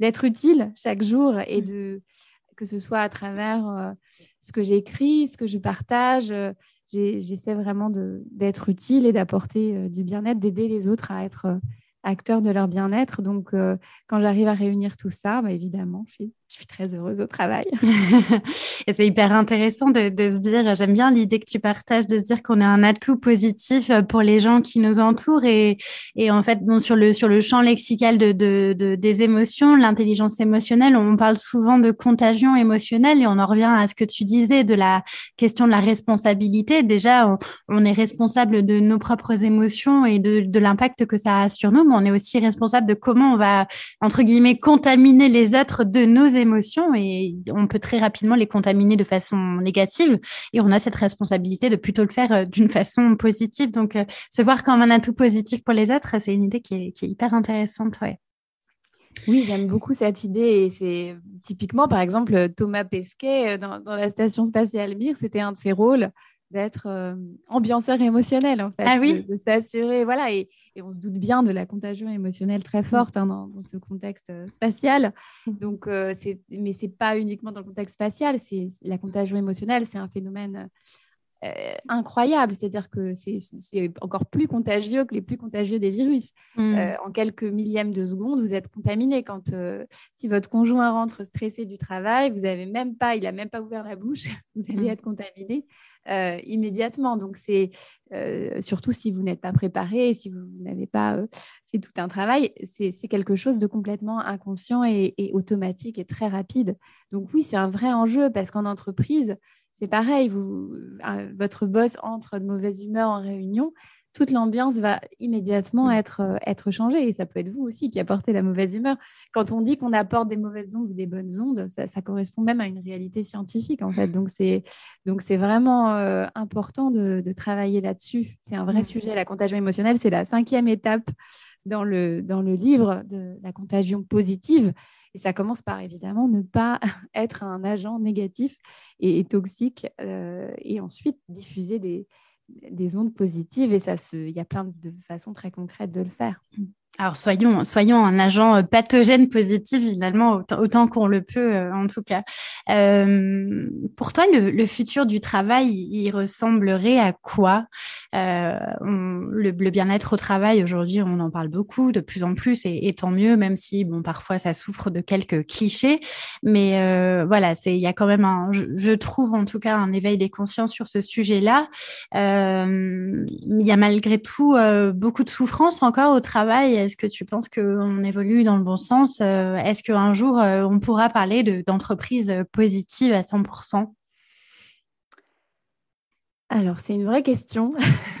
[SPEAKER 2] d'être utile chaque jour et mmh. de que ce soit à travers ce que j'écris, ce que je partage. J'essaie vraiment d'être utile et d'apporter du bien-être, d'aider les autres à être acteurs de leur bien-être. Donc, euh, quand j'arrive à réunir tout ça, bah, évidemment, je suis, je suis, très heureuse au travail.
[SPEAKER 1] et c'est hyper intéressant de, se dire, j'aime bien l'idée que tu partages, de se dire qu'on est un atout positif euh, pour les gens qui nous entourent. Et, et en fait, sur, le, sur le champ lexical de, de, des émotions, l'intelligence émotionnelle, on parle souvent de contagion émotionnelle et on en revient à ce que tu disais de la question de la responsabilité. Déjà, on, est responsable de nos propres émotions et de, de l'impact que ça a sur nous on est aussi responsable de comment on va, entre guillemets, contaminer les autres de nos émotions et on peut très rapidement les contaminer de façon négative et on a cette responsabilité de plutôt le faire euh, d'une façon positive. Donc, euh, se voir comme un atout positif pour les autres, c'est une idée qui est, hyper intéressante. Ouais.
[SPEAKER 2] Oui, j'aime beaucoup cette idée et c'est typiquement, par exemple, Thomas Pesquet euh, dans, dans la station spatiale Mir, c'était un de ses rôles d'être euh, ambianceur émotionnel, en fait.
[SPEAKER 1] Ah oui
[SPEAKER 2] De, s'assurer, voilà. Et, on se doute bien de la contagion émotionnelle très mm. forte hein, dans, ce contexte euh, spatial. Mm. Donc, euh, c'est, mais ce n'est pas uniquement dans le contexte spatial. C'est, la contagion émotionnelle, c'est un phénomène incroyable. C'est-à-dire que c'est, encore plus contagieux que les plus contagieux des virus. Mm. en quelques millièmes de seconde, vous êtes contaminé. Quand, si votre conjoint rentre stressé du travail, vous avez même pas, il n'a même pas ouvert la bouche, vous allez être contaminé. Euh, immédiatement. Donc, c'est euh, surtout si vous n'êtes pas préparé, si vous n'avez pas euh, fait tout un travail, c'est quelque chose de complètement inconscient et, automatique et très rapide. Donc, oui, c'est un vrai enjeu parce qu'en entreprise, c'est pareil, vous, votre boss entre de mauvaise humeur en réunion, toute l'ambiance va immédiatement mm. être, euh, être changée. Et ça peut être vous aussi qui apportez la mauvaise humeur. Quand on dit qu'on apporte des mauvaises ondes ou des bonnes ondes, ça, correspond même à une réalité scientifique, en fait. Donc, c'est, donc c'est vraiment euh, important de, travailler là-dessus. C'est un vrai mm. sujet. La contagion émotionnelle, c'est la cinquième étape dans le, dans le livre de la contagion positive. Et ça commence par évidemment ne pas être un agent négatif et, toxique euh, et ensuite diffuser des, des ondes positives et ça il y a plein de façons très concrètes de le faire.
[SPEAKER 1] Alors soyons, soyons un agent euh, pathogène positif finalement autant, qu'on le peut euh, en tout cas. Euh, pour toi, le, futur du travail, il ressemblerait à quoi? Le, bien-être au travail aujourd'hui, on en parle beaucoup, de plus en plus, et, tant mieux, même si bon parfois ça souffre de quelques clichés, mais voilà, c'est il y a quand même un, je, trouve en tout cas un éveil des consciences sur ce sujet-là. il y a malgré tout beaucoup de souffrance encore au travail est-ce que tu penses qu'on évolue dans le bon sens euh, Est-ce qu'un jour, euh, on pourra parler d'entreprises positives à 100%
[SPEAKER 2] Alors, c'est une vraie question.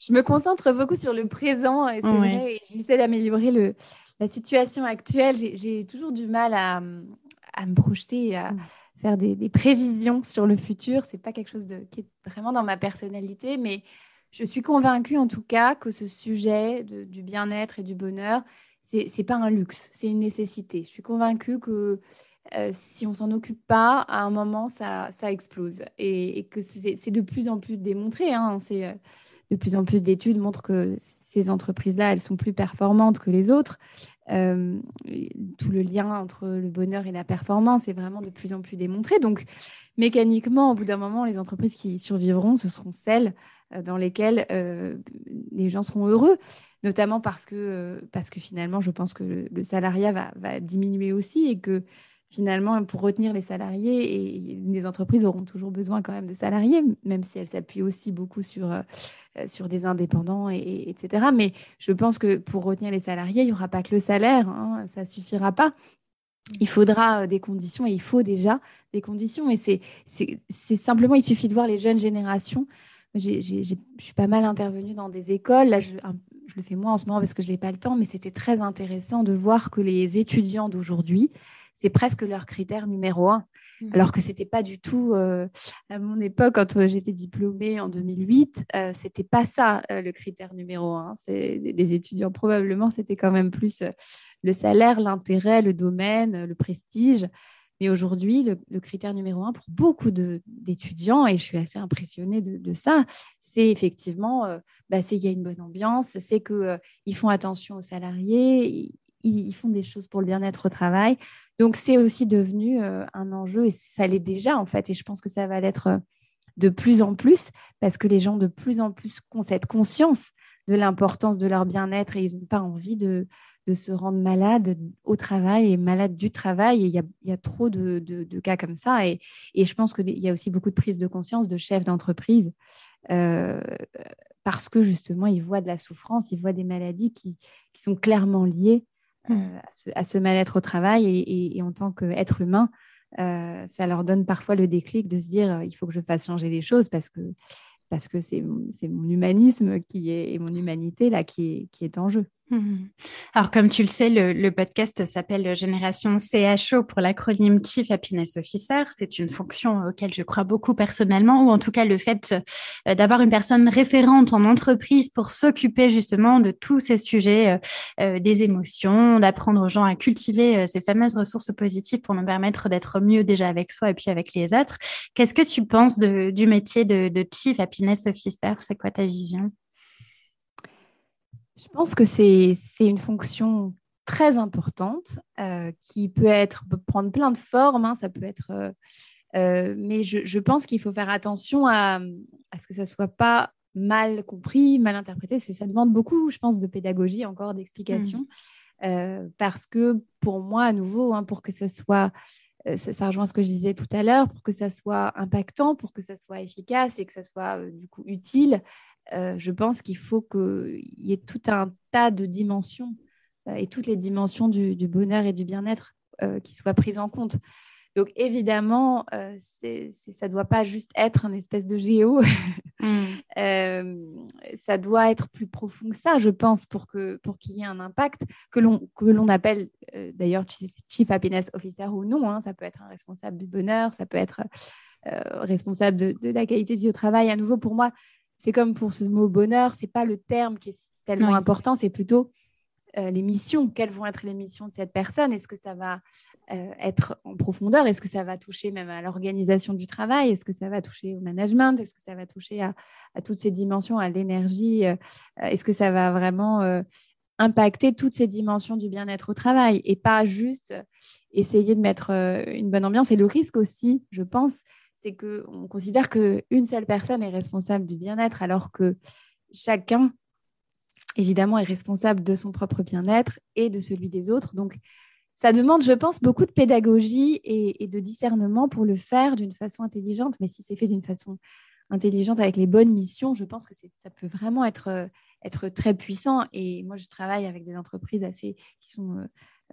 [SPEAKER 2] je me concentre beaucoup sur le présent et c'est vrai, j'essaie d'améliorer la situation actuelle. J'ai toujours du mal à, me projeter, à mm. faire des, prévisions sur le futur. C'est pas quelque chose de, qui est vraiment dans ma personnalité, mais je suis convaincue en tout cas que ce sujet du bien-être et du bonheur, c'est n'est pas un luxe, c'est une nécessité. Je suis convaincue que euh, si on s'en occupe pas, à un moment, ça, explose. Et, que c'est de plus en plus démontré. Hein, euh, de plus en plus d'études montrent que ces entreprises-là, elles sont plus performantes que les autres. Euh, tout le lien entre le bonheur et la performance est vraiment de plus en plus démontré. Donc, mécaniquement, au bout d'un moment, les entreprises qui survivront, ce seront celles dans lesquelles euh, les gens seront heureux, notamment parce que, parce que finalement, je pense que le, salariat va, va, diminuer aussi et que finalement, pour retenir les salariés, et les entreprises auront toujours besoin quand même de salariés, même si elles s'appuient aussi beaucoup sur, euh, sur des indépendants, et, etc. Mais je pense que pour retenir les salariés, il n'y aura pas que le salaire, hein, ça ne suffira pas. Il faudra euh, des conditions et il faut déjà des conditions. Et c'est simplement, il suffit de voir les jeunes générations. Je suis pas mal intervenue dans des écoles. Là, je, je le fais moins en ce moment parce que je n'ai pas le temps, mais c'était très intéressant de voir que les étudiants d'aujourd'hui, c'est presque leur critère numéro un. Mmh. Alors que ce n'était pas du tout, euh, à mon époque, quand euh, j'étais diplômée en 2008, euh, ce n'était pas ça le critère numéro un. C'est des étudiants, probablement, c'était quand même plus le salaire, l'intérêt, le domaine, le prestige. Mais aujourd'hui, le, critère numéro un pour beaucoup d'étudiants, et je suis assez impressionnée de, ça, c'est effectivement, bah, c'est qu'il y a une bonne ambiance, c'est qu'ils font attention aux salariés, ils, font des choses pour le bien-être au travail. Donc, c'est aussi devenu euh, un enjeu et ça l'est déjà en fait. Et je pense que ça va l'être euh, de plus en plus parce que les gens de plus en plus ont cette conscience de l'importance de leur bien-être et ils n'ont pas envie de, se rendre malade au travail et malade du travail. Et il y a, trop de, cas comme ça. Et, je pense qu'il y a aussi beaucoup de prise de conscience de chefs d'entreprise euh, parce que justement, ils voient de la souffrance, ils voient des maladies qui sont clairement liées Mmh. Euh, à, ce, mal-être au travail et, en tant qu'être humain, euh, ça leur donne parfois le déclic de se dire il faut que je fasse changer les choses parce que parce que c'est mon humanisme qui est, et mon humanité là qui qui est en jeu.
[SPEAKER 1] Mhm. Alors, comme tu le sais, le, podcast s'appelle Génération CHO pour l'acronyme Chief Happiness Officer. C'est une fonction auquel je crois beaucoup personnellement, ou en tout cas le fait euh, d'avoir une personne référente en entreprise pour s'occuper justement de tous ces sujets euh, euh, des émotions, d'apprendre aux gens à cultiver ces fameuses ressources positives pour nous permettre d'être mieux déjà avec soi et puis avec les autres. Qu'est-ce que tu penses du métier de Chief Happiness Officer? C'est quoi ta vision?
[SPEAKER 2] Je pense que c'est une fonction très importante euh, qui peut être prendre plein de formes. Hein, ça peut être, euh, euh, mais je, pense qu'il faut faire attention à, ce que ça soit pas mal compris, mal interprété. Ça demande beaucoup, je pense, de pédagogie, encore d'explication, mmh. parce que pour moi, à nouveau, hein, pour que ça soit ça, rejoint ce que je disais tout à l'heure, pour que ça soit impactant, pour que ça soit efficace et que ça soit du coup utile, euh, je pense qu'il faut qu'il y ait tout un tas de dimensions euh, et toutes les dimensions du, bonheur et du bien-être euh, qui soient prises en compte. Donc évidemment, ça ne doit pas juste être un espèce de géo. Mm. ça doit être plus profond que ça, je pense, pour qu'il pour qu'il y ait un impact que l'on appelle d'ailleurs Chief Happiness Officer ou non. Hein. Ça peut être un responsable du bonheur, ça peut être responsable de, de, la qualité de vie au travail. À nouveau, pour moi, c'est comme pour ce mot bonheur, c'est pas le terme qui est tellement important, c'est plutôt euh, les missions. Quelles vont être les missions de cette personne? Est-ce que ça va euh, être en profondeur? Est-ce que ça va toucher même à l'organisation du travail? Est-ce que ça va toucher au management? Est-ce que ça va toucher à, toutes ces dimensions, à l'énergie euh, Est-ce que ça va vraiment impacter toutes ces dimensions du bien-être au travail? Et pas juste essayer de mettre une bonne ambiance. Et le risque aussi, je pense, c'est qu'on considère qu'une seule personne est responsable du bien-être alors que chacun, évidemment, est responsable de son propre bien-être et de celui des autres. Donc, ça demande, je pense, beaucoup de pédagogie et, de discernement pour le faire d'une façon intelligente. Mais si c'est fait d'une façon intelligente avec les bonnes missions, je pense que ça peut vraiment être, être très puissant. Et moi, je travaille avec des entreprises assez qui sont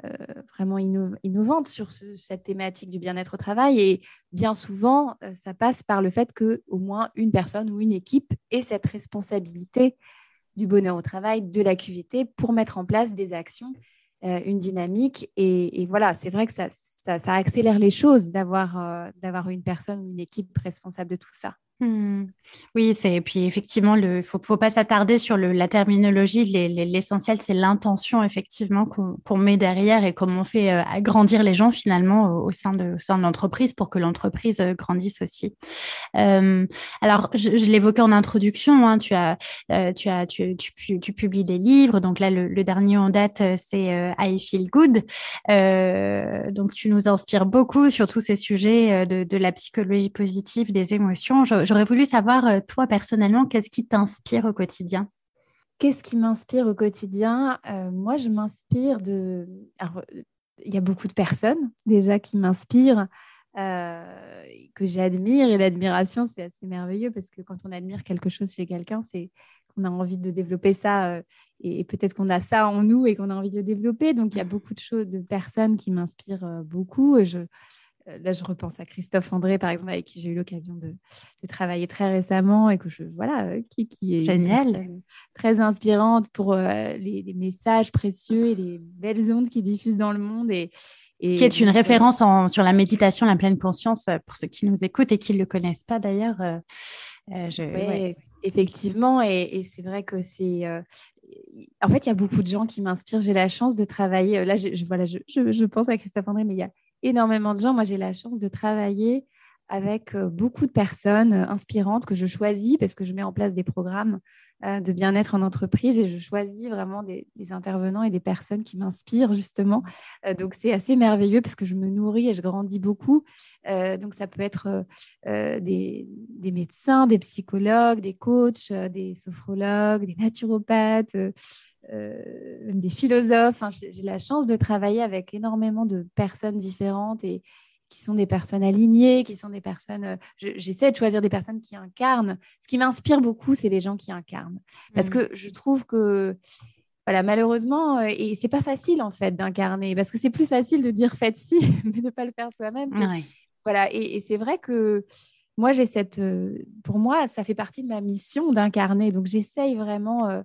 [SPEAKER 2] euh, vraiment innovante sur cette thématique du bien-être au travail. Et bien souvent, euh, ça passe par le fait que au moins une personne ou une équipe ait cette responsabilité du bonheur au travail, de la QVT, pour mettre en place des actions, euh, une dynamique. Et, voilà, c'est vrai que ça, accélère les choses d'avoir une personne ou une équipe responsable de tout ça.
[SPEAKER 1] Mmh. Oui, c'est puis effectivement le faut faut pas s'attarder sur le, la terminologie. L'essentiel c'est l'intention effectivement qu'on met derrière et comment on fait euh, agrandir les gens finalement au, sein de l'entreprise pour que l'entreprise euh, grandisse aussi. Euh, alors je, l'évoquais en introduction. Hein, tu as euh, tu as tu, tu, tu, publies des livres. Donc là le, dernier en date c'est I Feel Good. donc tu nous inspires beaucoup sur tous ces sujets de, la psychologie positive, des émotions. J'aurais voulu savoir, euh, toi personnellement, qu'est-ce qui t'inspire au quotidien?
[SPEAKER 2] Qu'est-ce qui m'inspire au quotidien? Euh, Moi, je m'inspire de... Alors, il y a beaucoup de personnes déjà qui m'inspirent, euh, que j'admire. Et l'admiration, c'est assez merveilleux parce que quand on admire quelque chose chez quelqu'un, c'est qu'on a envie de développer ça. et, peut-être qu'on a ça en nous et qu'on a envie de le développer. Donc, il y a beaucoup de choses, de personnes qui m'inspirent beaucoup. Je, euh, là, je repense à Christophe André, par exemple, avec qui j'ai eu l'occasion de, travailler très récemment et que je voilà, euh, qui, qui est
[SPEAKER 1] génial,
[SPEAKER 2] très inspirante pour euh, les, messages précieux et les belles ondes qui diffusent dans le monde et,
[SPEAKER 1] et qui est une référence en, sur la méditation, la pleine conscience pour ceux qui nous écoutent et qui ne le connaissent pas d'ailleurs.
[SPEAKER 2] je, Effectivement, et, c'est vrai que c'est en fait, il y a beaucoup de gens qui m'inspirent. J'ai la chance de travailler. Là, je, voilà, je, je, pense à Christophe André, mais il y a énormément de gens. Moi, j'ai la chance de travailler avec euh, beaucoup de personnes euh, inspirantes que je choisis parce que je mets en place des programmes euh, de bien-être en entreprise et je choisis vraiment des, intervenants et des personnes qui m'inspirent justement. donc c'est assez merveilleux parce que je me nourris et je grandis beaucoup. donc ça peut être des, des, médecins, des psychologues, des coachs, des sophrologues, des naturopathes. Euh, des philosophes. J'ai la chance de travailler avec énormément de personnes différentes et qui sont des personnes alignées, qui sont des personnes. Euh, j'essaie de choisir des personnes qui incarnent. Ce qui m'inspire beaucoup, c'est les gens qui incarnent. Parce mmh. que je trouve que voilà, malheureusement, euh, et c'est pas facile en fait d'incarner, parce que c'est plus facile de dire faites ci, mais de pas le faire soi-même. Voilà, et, c'est vrai que moi j'ai cette, pour moi, ça fait partie de ma mission d'incarner. Donc j'essaye vraiment euh,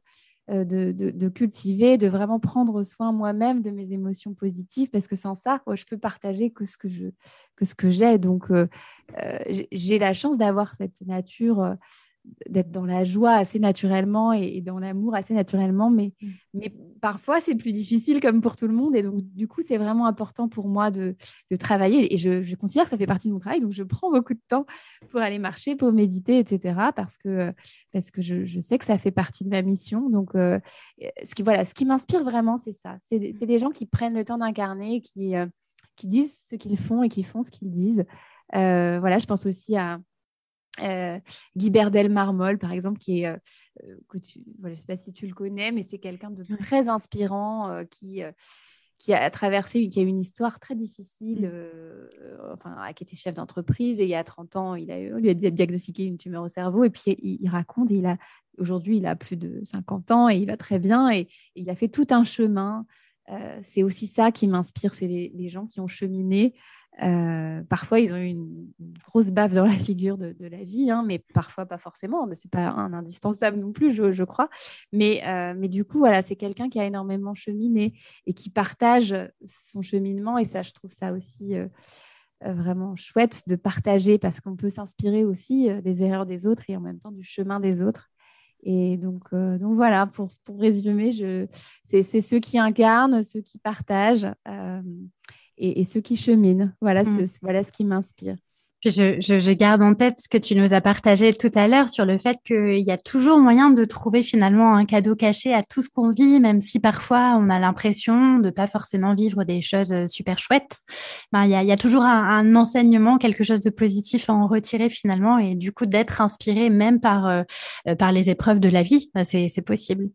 [SPEAKER 2] de, cultiver, de vraiment prendre soin moi-même de mes émotions positives, parce que sans ça, je peux partager que ce que je que ce que j'ai. Donc, euh, euh, j'ai la chance d'avoir cette nature d'être dans la joie assez naturellement et, dans l'amour assez naturellement, mais, mm. mais parfois c'est plus difficile comme pour tout le monde. Et donc, du coup, c'est vraiment important pour moi de, de travailler. Et je, je, considère que ça fait partie de mon travail. Donc, je prends beaucoup de temps pour aller marcher, pour méditer, etc. Parce que, parce que je, je sais que ça fait partie de ma mission. Donc, euh, ce qui, voilà, ce qui m'inspire vraiment, c'est ça. C'est des gens qui prennent le temps d'incarner, qui, euh, qui disent ce qu'ils font et qui font ce qu'ils disent. Euh, voilà, je pense aussi à euh, Guy Berdel Marmol, par exemple, qui est, euh, euh, que tu, je ne sais pas si tu le connais, mais c'est quelqu'un de très inspirant qui, qui a traversé, qui a une histoire très difficile, mm. enfin, qui était chef d'entreprise et il y a 30 ans, il a, lui a diagnostiqué une tumeur au cerveau et puis il, raconte, et il a, aujourd'hui, il a plus de 50 ans et il va très bien et, il a fait tout un chemin. C'est aussi ça qui m'inspire, c'est les, gens qui ont cheminé euh, parfois, ils ont eu une, grosse baffe dans la figure de, la vie, hein, mais parfois pas forcément. C'est pas un indispensable non plus, je, crois. Mais, euh, mais du coup, voilà, c'est quelqu'un qui a énormément cheminé et qui partage son cheminement. Et ça, je trouve ça aussi euh, vraiment chouette de partager parce qu'on peut s'inspirer aussi des erreurs des autres et en même temps du chemin des autres. Et donc, donc voilà, pour, pour résumer, c'est ceux qui incarnent, ceux qui partagent et, ceux qui cheminent. Voilà, mm. voilà ce qui m'inspire.
[SPEAKER 1] Je, je, garde en tête ce que tu nous as partagé tout à l'heure sur le fait qu'il y a toujours moyen de trouver finalement un cadeau caché à tout ce qu'on vit, même si parfois on a l'impression de pas forcément vivre des choses euh, super chouettes. Ben, il, y a, toujours un, enseignement, quelque chose de positif à en retirer finalement, et du coup d'être inspiré même par, euh, euh, par les épreuves de la vie, c'est possible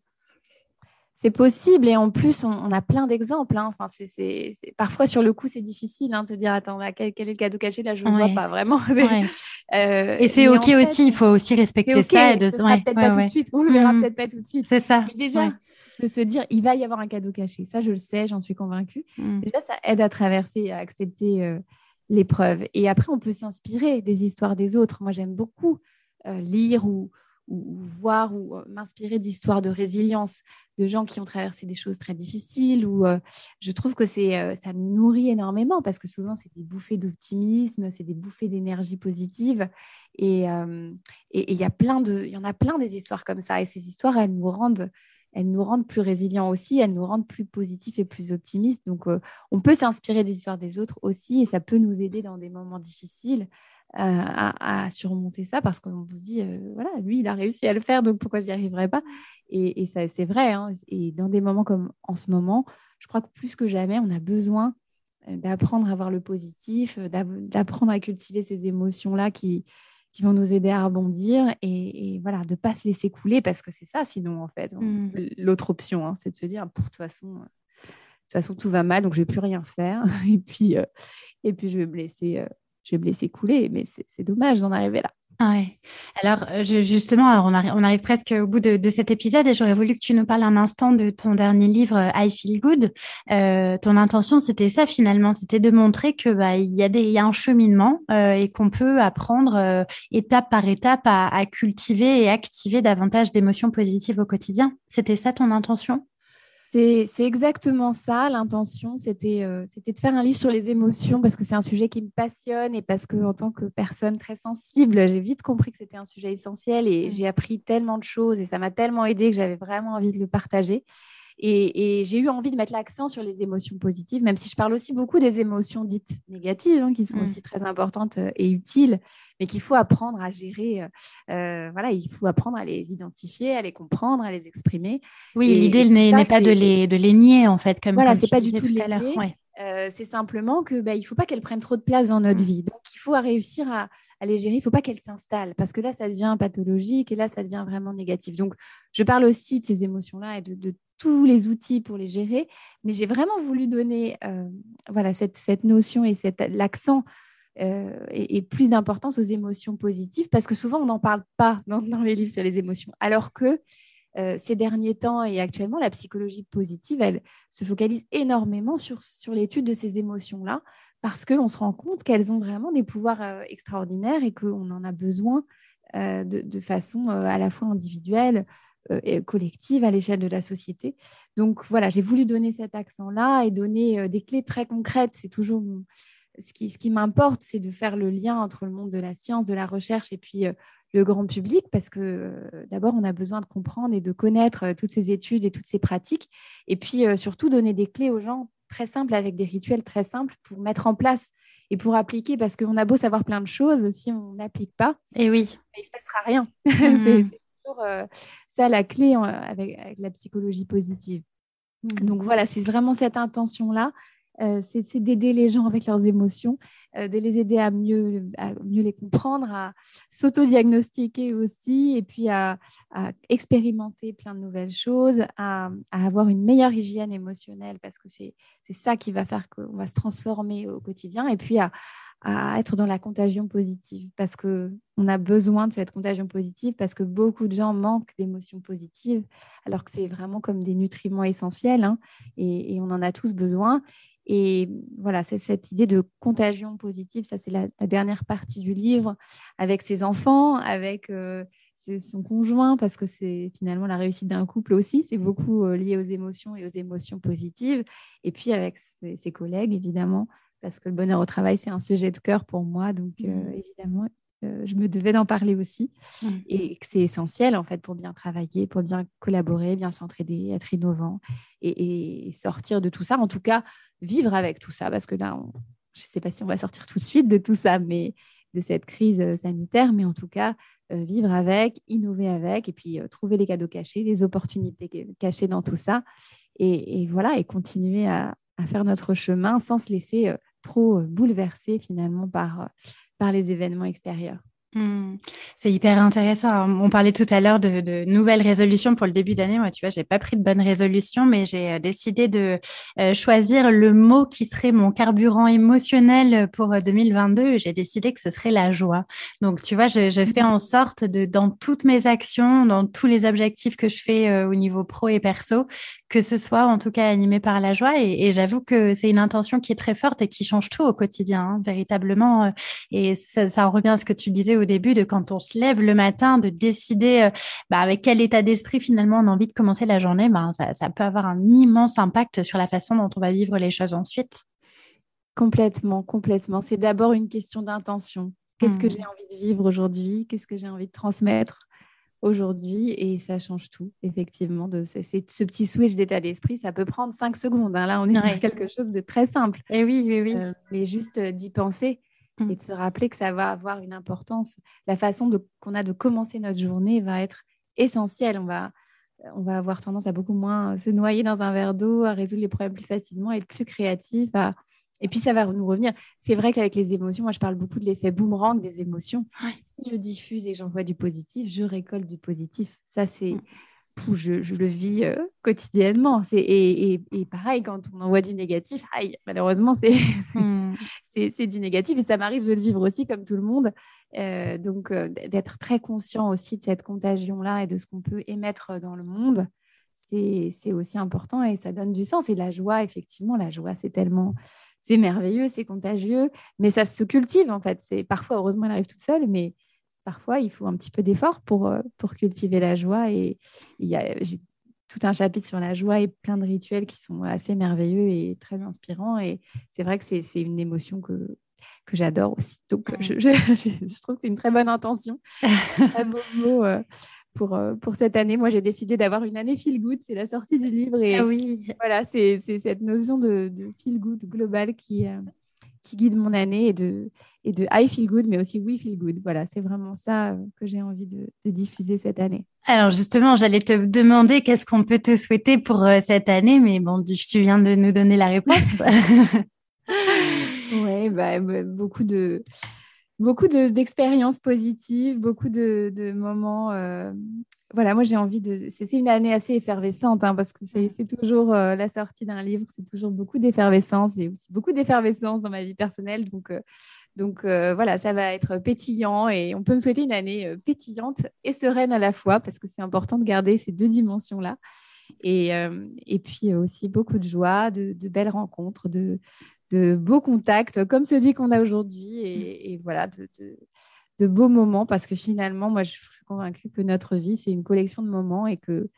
[SPEAKER 2] c'est possible et en plus on, a plein d'exemples. Hein. Enfin, c'est, parfois sur le coup c'est difficile hein, de se dire attends quel, est le cadeau caché? Là je ne vois pas vraiment.
[SPEAKER 1] Euh, et c'est ok aussi, il faut aussi respecter ça.
[SPEAKER 2] de... sera peut-être pas tout de suite, on le verra mmh. peut-être pas tout de suite.
[SPEAKER 1] C'est ça.
[SPEAKER 2] Mais déjà de se dire il va y avoir un cadeau caché, ça je le sais, j'en suis convaincue. Mmh. Déjà ça aide à traverser, à accepter euh, l'épreuve. Et après on peut s'inspirer des histoires des autres. Moi j'aime beaucoup euh, lire ou ou, voir ou m'inspirer d'histoires de résilience de gens qui ont traversé des choses très difficiles. Ou je trouve que c'est ça me nourrit énormément parce que souvent c'est des bouffées d'optimisme, c'est des bouffées d'énergie positive. Et il y a plein de, il y en a plein des histoires comme ça. Et ces histoires, elles nous rendent elles nous rendent plus résilients aussi, elles nous rendent plus positifs et plus optimistes. Donc, euh, on peut s'inspirer des histoires des autres aussi et ça peut nous aider dans des moments difficiles euh, à, surmonter ça parce qu'on se dit, euh, voilà, lui, il a réussi à le faire, donc pourquoi je n'y arriverai pas? Et, ça, c'est vrai. Hein. et dans des moments comme en ce moment, je crois que plus que jamais, on a besoin d'apprendre à voir le positif, d'apprendre à cultiver ces émotions-là qui, qui vont nous aider à rebondir et, voilà, de ne pas se laisser couler parce que c'est ça, sinon, en fait. Mmh. L'autre option, hein, c'est de se dire, de toute façon, euh, de toute façon, tout va mal, donc je ne vais plus rien faire. et, puis, euh, et puis, je vais me laisser, euh, je vais me laisser couler. Mais c'est dommage d'en arriver là.
[SPEAKER 1] Ouais. Alors euh, justement, alors on, arrive, on arrive presque au bout de, cet épisode et j'aurais voulu que tu nous parles un instant de ton dernier livre euh, I Feel Good. Euh, ton intention, c'était ça finalement, c'était de montrer que bah, il y a des, il y a un cheminement et qu'on peut apprendre étape par étape à, à cultiver et activer davantage d'émotions positives au quotidien. C'était ça ton intention?
[SPEAKER 2] C'est exactement ça. L'intention, euh, c'était de faire un livre sur les émotions parce que c'est un sujet qui me passionne et parce que en tant que personne très sensible, j'ai vite compris que c'était un sujet essentiel et mmh. j'ai appris tellement de choses et ça m'a tellement aidé que j'avais vraiment envie de le partager. Et, j'ai eu envie de mettre l'accent sur les émotions positives, même si je parle aussi beaucoup des émotions dites négatives, hein, qui sont mmh. aussi très importantes euh, et utiles, mais qu'il faut apprendre à gérer. Euh, euh, voilà, il faut apprendre à les identifier, à les comprendre, à les exprimer.
[SPEAKER 1] Oui, l'idée n'est pas de les, de les nier, en fait, comme,
[SPEAKER 2] voilà,
[SPEAKER 1] c'est
[SPEAKER 2] pas du tout, tout à l'heure. c'est simplement que bah, il faut pas qu'elles prennent trop de place dans notre mmh. vie. Donc, il faut réussir à, à les gérer. Il ne faut pas qu'elles s'installent parce que là, ça devient pathologique et là, ça devient vraiment négatif. Donc, je parle aussi de ces émotions-là et de, de tous les outils pour les gérer, mais j'ai vraiment voulu donner euh, voilà, cette, notion et l'accent euh, et, plus d'importance aux émotions positives, parce que souvent on n'en parle pas dans, les livres sur les émotions, alors que euh, ces derniers temps et actuellement, la psychologie positive, elle se focalise énormément sur, l'étude de ces émotions-là, parce qu'on se rend compte qu'elles ont vraiment des pouvoirs extraordinaires et qu'on en a besoin de, façon à la fois individuelle, collective à l'échelle de la société. Donc voilà, j'ai voulu donner cet accent-là et donner euh, des clés très concrètes. C'est toujours ce qui, ce qui m'importe, c'est de faire le lien entre le monde de la science, de la recherche et puis euh, le grand public, parce que d'abord, on a besoin de comprendre et de connaître toutes ces études et toutes ces pratiques, et puis surtout donner des clés aux gens très simples, avec des rituels très simples pour mettre en place et pour appliquer, parce qu'on a beau savoir plein de choses, si on n'applique pas,
[SPEAKER 1] et oui.
[SPEAKER 2] il ne se passera rien. Mmh. c'est toujours ça la clé avec, la psychologie positive. Mmh. Donc voilà, c'est vraiment cette intention-là. Euh, c'est d'aider les gens avec leurs émotions, euh, de les aider à mieux, mieux les comprendre, à s'auto-diagnostiquer aussi, et puis à, expérimenter plein de nouvelles choses, à, avoir une meilleure hygiène émotionnelle, parce que c'est ça qui va faire qu'on va se transformer au quotidien, et puis à, à être dans la contagion positive parce que on a besoin de cette contagion positive parce que beaucoup de gens manquent d'émotions positives alors que c'est vraiment comme des nutriments essentiels hein, et, on en a tous besoin. Et voilà, c'est cette idée de contagion positive, ça c'est la, dernière partie du livre avec ses enfants, avec euh, son conjoint parce que c'est finalement la réussite d'un couple aussi, c'est beaucoup euh, lié aux émotions et aux émotions positives. Et puis avec ses collègues évidemment parce que le bonheur au travail, c'est un sujet de cœur pour moi. Donc, euh, mmh. évidemment, euh, je me devais d'en parler aussi. Mmh. Et que c'est essentiel, en fait, pour bien travailler, pour bien collaborer, bien s'entraider, être innovant et, sortir de tout ça. En tout cas, vivre avec tout ça. Parce que là, je ne sais pas si on va sortir tout de suite de tout ça, mais de cette crise euh, sanitaire. Mais en tout cas, vivre avec, innover avec, et puis trouver les cadeaux cachés, les opportunités cachées dans tout ça. Et, voilà, et continuer à, à, faire notre chemin sans se laisser trop euh, bouleversé finalement par, euh, par les événements extérieurs.
[SPEAKER 1] Hmm. c'est hyper intéressant. on parlait tout à l'heure de, nouvelles résolutions pour le début d'année. Moi, tu vois, j'ai pas pris de bonnes résolutions, mais j'ai euh, décidé de choisir le mot qui serait mon carburant émotionnel pour 2022. J'ai décidé que ce serait la joie. Donc, tu vois, je, je, fais en sorte de, dans toutes mes actions, dans tous les objectifs que je fais au niveau pro et perso, que ce soit en tout cas animé par la joie. Et, j'avoue que c'est une intention qui est très forte et qui change tout au quotidien, hein, véritablement. Euh, et ça, ça, revient à ce que tu disais au début de quand on se lève le matin, de décider bah, avec quel état d'esprit finalement on a envie de commencer la journée. Ben, ça, ça peut avoir un immense impact sur la façon dont on va vivre les choses ensuite.
[SPEAKER 2] Complètement, complètement. C'est d'abord une question d'intention. Qu'est-ce que mmh. j'ai envie de vivre aujourd'hui? Qu'est-ce que j'ai envie de transmettre? Aujourd'hui Et ça change tout, effectivement. De, c'est, ce petit switch d'état d'esprit, ça peut prendre cinq secondes. Hein. Là, on est sur quelque chose de très simple.
[SPEAKER 1] Et eh oui, oui, oui.
[SPEAKER 2] Euh, mais juste euh, d'y penser mmh. et de se rappeler que ça va avoir une importance. La façon qu'on a de commencer notre journée va être essentielle. On va, on va avoir tendance à beaucoup moins se noyer dans un verre d'eau, à résoudre les problèmes plus facilement, être plus créatif, à et puis, ça va nous revenir. C'est vrai qu'avec les émotions, moi, je parle beaucoup de l'effet boomerang des émotions. Si je diffuse et j'envoie du positif, je récolte du positif. Ça, c'est. Je, le vis euh, quotidiennement. Et, et, pareil, quand on envoie du négatif, aïe, malheureusement, mm. c'est du négatif. Et ça m'arrive de le vivre aussi, comme tout le monde. Euh, donc, euh, d'être très conscient aussi de cette contagion-là et de ce qu'on peut émettre dans le monde, c'est aussi important et ça donne du sens. Et la joie, effectivement, la joie, c'est tellement c'est merveilleux, c'est contagieux, mais ça se cultive en fait. C'est parfois, heureusement, elle arrive toute seule, mais parfois il faut un petit peu d'effort pour, euh, pour cultiver la joie. Et il y a j'ai tout un chapitre sur la joie et plein de rituels qui sont assez merveilleux et très inspirants. Et c'est vrai que c'est une émotion que, que j'adore aussi. Donc, je, je, trouve que c'est une très bonne intention. un beau mot euh, pour, euh, pour cette année. Moi, j'ai décidé d'avoir une année feel good. C'est la sortie du livre. Et
[SPEAKER 1] ah oui.
[SPEAKER 2] voilà, c'est cette notion de, de, feel good global qui, euh, qui guide mon année et de, et de I feel good, mais aussi we feel good. Voilà, c'est vraiment ça euh, que j'ai envie de, de, diffuser cette année.
[SPEAKER 1] Alors justement, j'allais te demander qu'est-ce qu'on peut te souhaiter pour cette année, mais bon, tu viens de nous donner la réponse.
[SPEAKER 2] oui, bah, beaucoup de beaucoup d'expériences positives, beaucoup de, moments. Euh, voilà, moi j'ai envie de. C'est une année assez effervescente hein, parce que c'est toujours euh, la sortie d'un livre, c'est toujours beaucoup d'effervescence et aussi beaucoup d'effervescence dans ma vie personnelle. Donc, euh, donc voilà, ça va être pétillant et on peut me souhaiter une année pétillante et sereine à la fois parce que c'est important de garder ces deux dimensions-là. Et, et, puis aussi beaucoup de joie, de, de belles rencontres, de, de beaux contacts comme celui qu'on a aujourd'hui et, voilà, de, beaux moments parce que finalement, moi, je suis convaincue que notre vie, c'est une collection de moments et que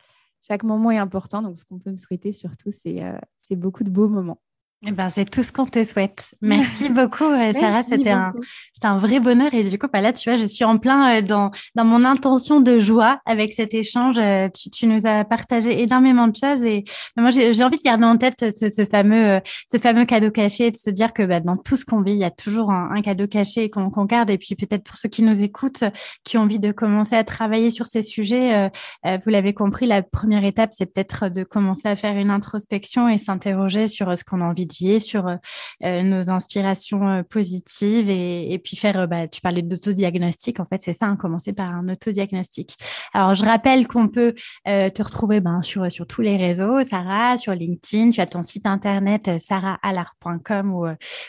[SPEAKER 2] chaque moment est important. Donc, ce qu'on peut me souhaiter surtout, c'est euh, beaucoup de beaux moments.
[SPEAKER 1] Eh ben, c'est tout ce qu'on te souhaite. Merci beaucoup, euh, Sarah. C'était un, un vrai bonheur. Et du coup, bah là, tu vois, je suis en plein euh, dans, dans mon intention de joie avec cet échange. Euh, tu, tu nous as partagé énormément de choses. Et bah, moi, j'ai envie de garder en tête ce, ce, fameux, ce fameux cadeau caché et de se dire que bah, dans tout ce qu'on vit, il y a toujours un, cadeau caché qu'on garde. Et puis, peut-être pour ceux qui nous écoutent, qui ont envie de commencer à travailler sur ces sujets, vous l'avez compris, la première étape, c'est peut-être de commencer à faire une introspection et s'interroger sur ce qu'on a envie de sur euh, euh, nos inspirations euh, positives et, puis faire, bah, tu parlais d'autodiagnostic, en fait, c'est ça, hein, commencer par un autodiagnostic. Alors, je rappelle qu'on peut te retrouver ben, sur, sur tous les réseaux, Sarah, sur LinkedIn, tu as ton site internet sarahallard.com où,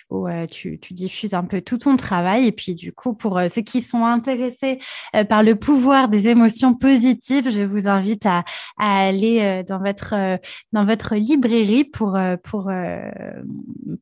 [SPEAKER 1] où tu, tu, diffuses un peu tout ton travail. Et puis, du coup, pour ceux qui sont intéressés par le pouvoir des émotions positives, je vous invite à, à aller dans votre, dans votre librairie pour, pour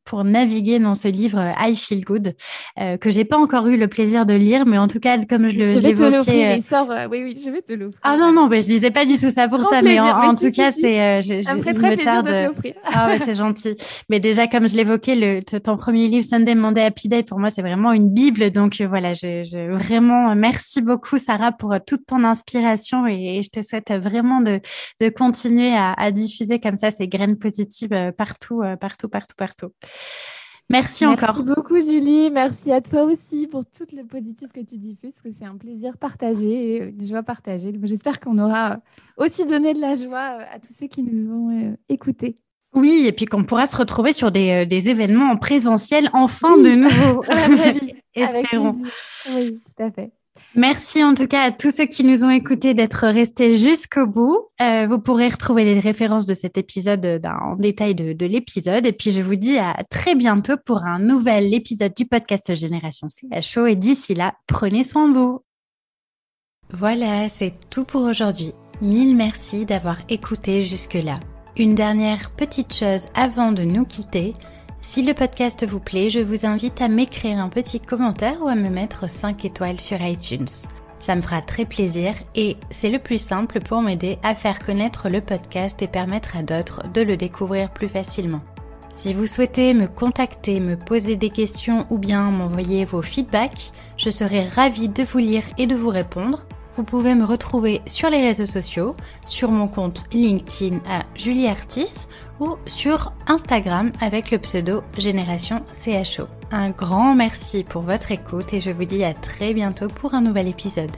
[SPEAKER 1] pour naviguer dans ce livre euh, I Feel Good euh, que j'ai pas encore eu le plaisir de lire, mais en tout cas comme je,
[SPEAKER 2] je l'évoquais. Euh... Il sort, oui oui, je vais te l'offrir.
[SPEAKER 1] Ah non non, mais je disais pas du tout ça pour ça, mais en, tout cas c'est.
[SPEAKER 2] je, ça me très plaisir de te l'offrir.
[SPEAKER 1] ah ouais, c'est gentil. Mais déjà comme je l'évoquais, le ton premier livre Sunday Monday Happy Day pour moi c'est vraiment une bible, donc voilà, je, je, vraiment merci beaucoup Sarah pour toute ton inspiration et, je te souhaite vraiment de, de continuer à, à diffuser comme ça ces graines positives partout partout partout partout Merci, encore.
[SPEAKER 2] Merci beaucoup, Julie. Merci à toi aussi pour tout le positif que tu diffuses, que c'est un plaisir partagé, une joie partagée. j'espère qu'on aura aussi donné de la joie euh, à tous ceux qui nous ont euh, écoutés.
[SPEAKER 1] Oui, et puis qu'on pourra se retrouver sur des, euh, événements en présentiel enfin de nouveau.
[SPEAKER 2] Espérons. Oui, tout à fait.
[SPEAKER 1] Merci en tout cas à tous ceux qui nous ont écoutés d'être restés jusqu'au bout. Euh, vous pourrez retrouver les références de cet épisode euh, ben, en détail de, de l'épisode. Et puis je vous dis à très bientôt pour un nouvel épisode du podcast Génération CHO. Et d'ici là, prenez soin de vous. Voilà, c'est tout pour aujourd'hui. Mille merci d'avoir écouté jusque-là. Une dernière petite chose avant de nous quitter. Si le podcast vous plaît, je vous invite à m'écrire un petit commentaire ou à me mettre 5 étoiles sur iTunes. Ça me fera très plaisir et c'est le plus simple pour m'aider à faire connaître le podcast et permettre à d'autres de le découvrir plus facilement. Si vous souhaitez me contacter, me poser des questions ou bien m'envoyer vos feedbacks, je serai ravie de vous lire et de vous répondre. Vous pouvez me retrouver sur les réseaux sociaux, sur mon compte LinkedIn à Julie Artis ou sur Instagram avec le pseudo Génération CHO. Un grand merci pour votre écoute et je vous dis à très bientôt pour un nouvel épisode.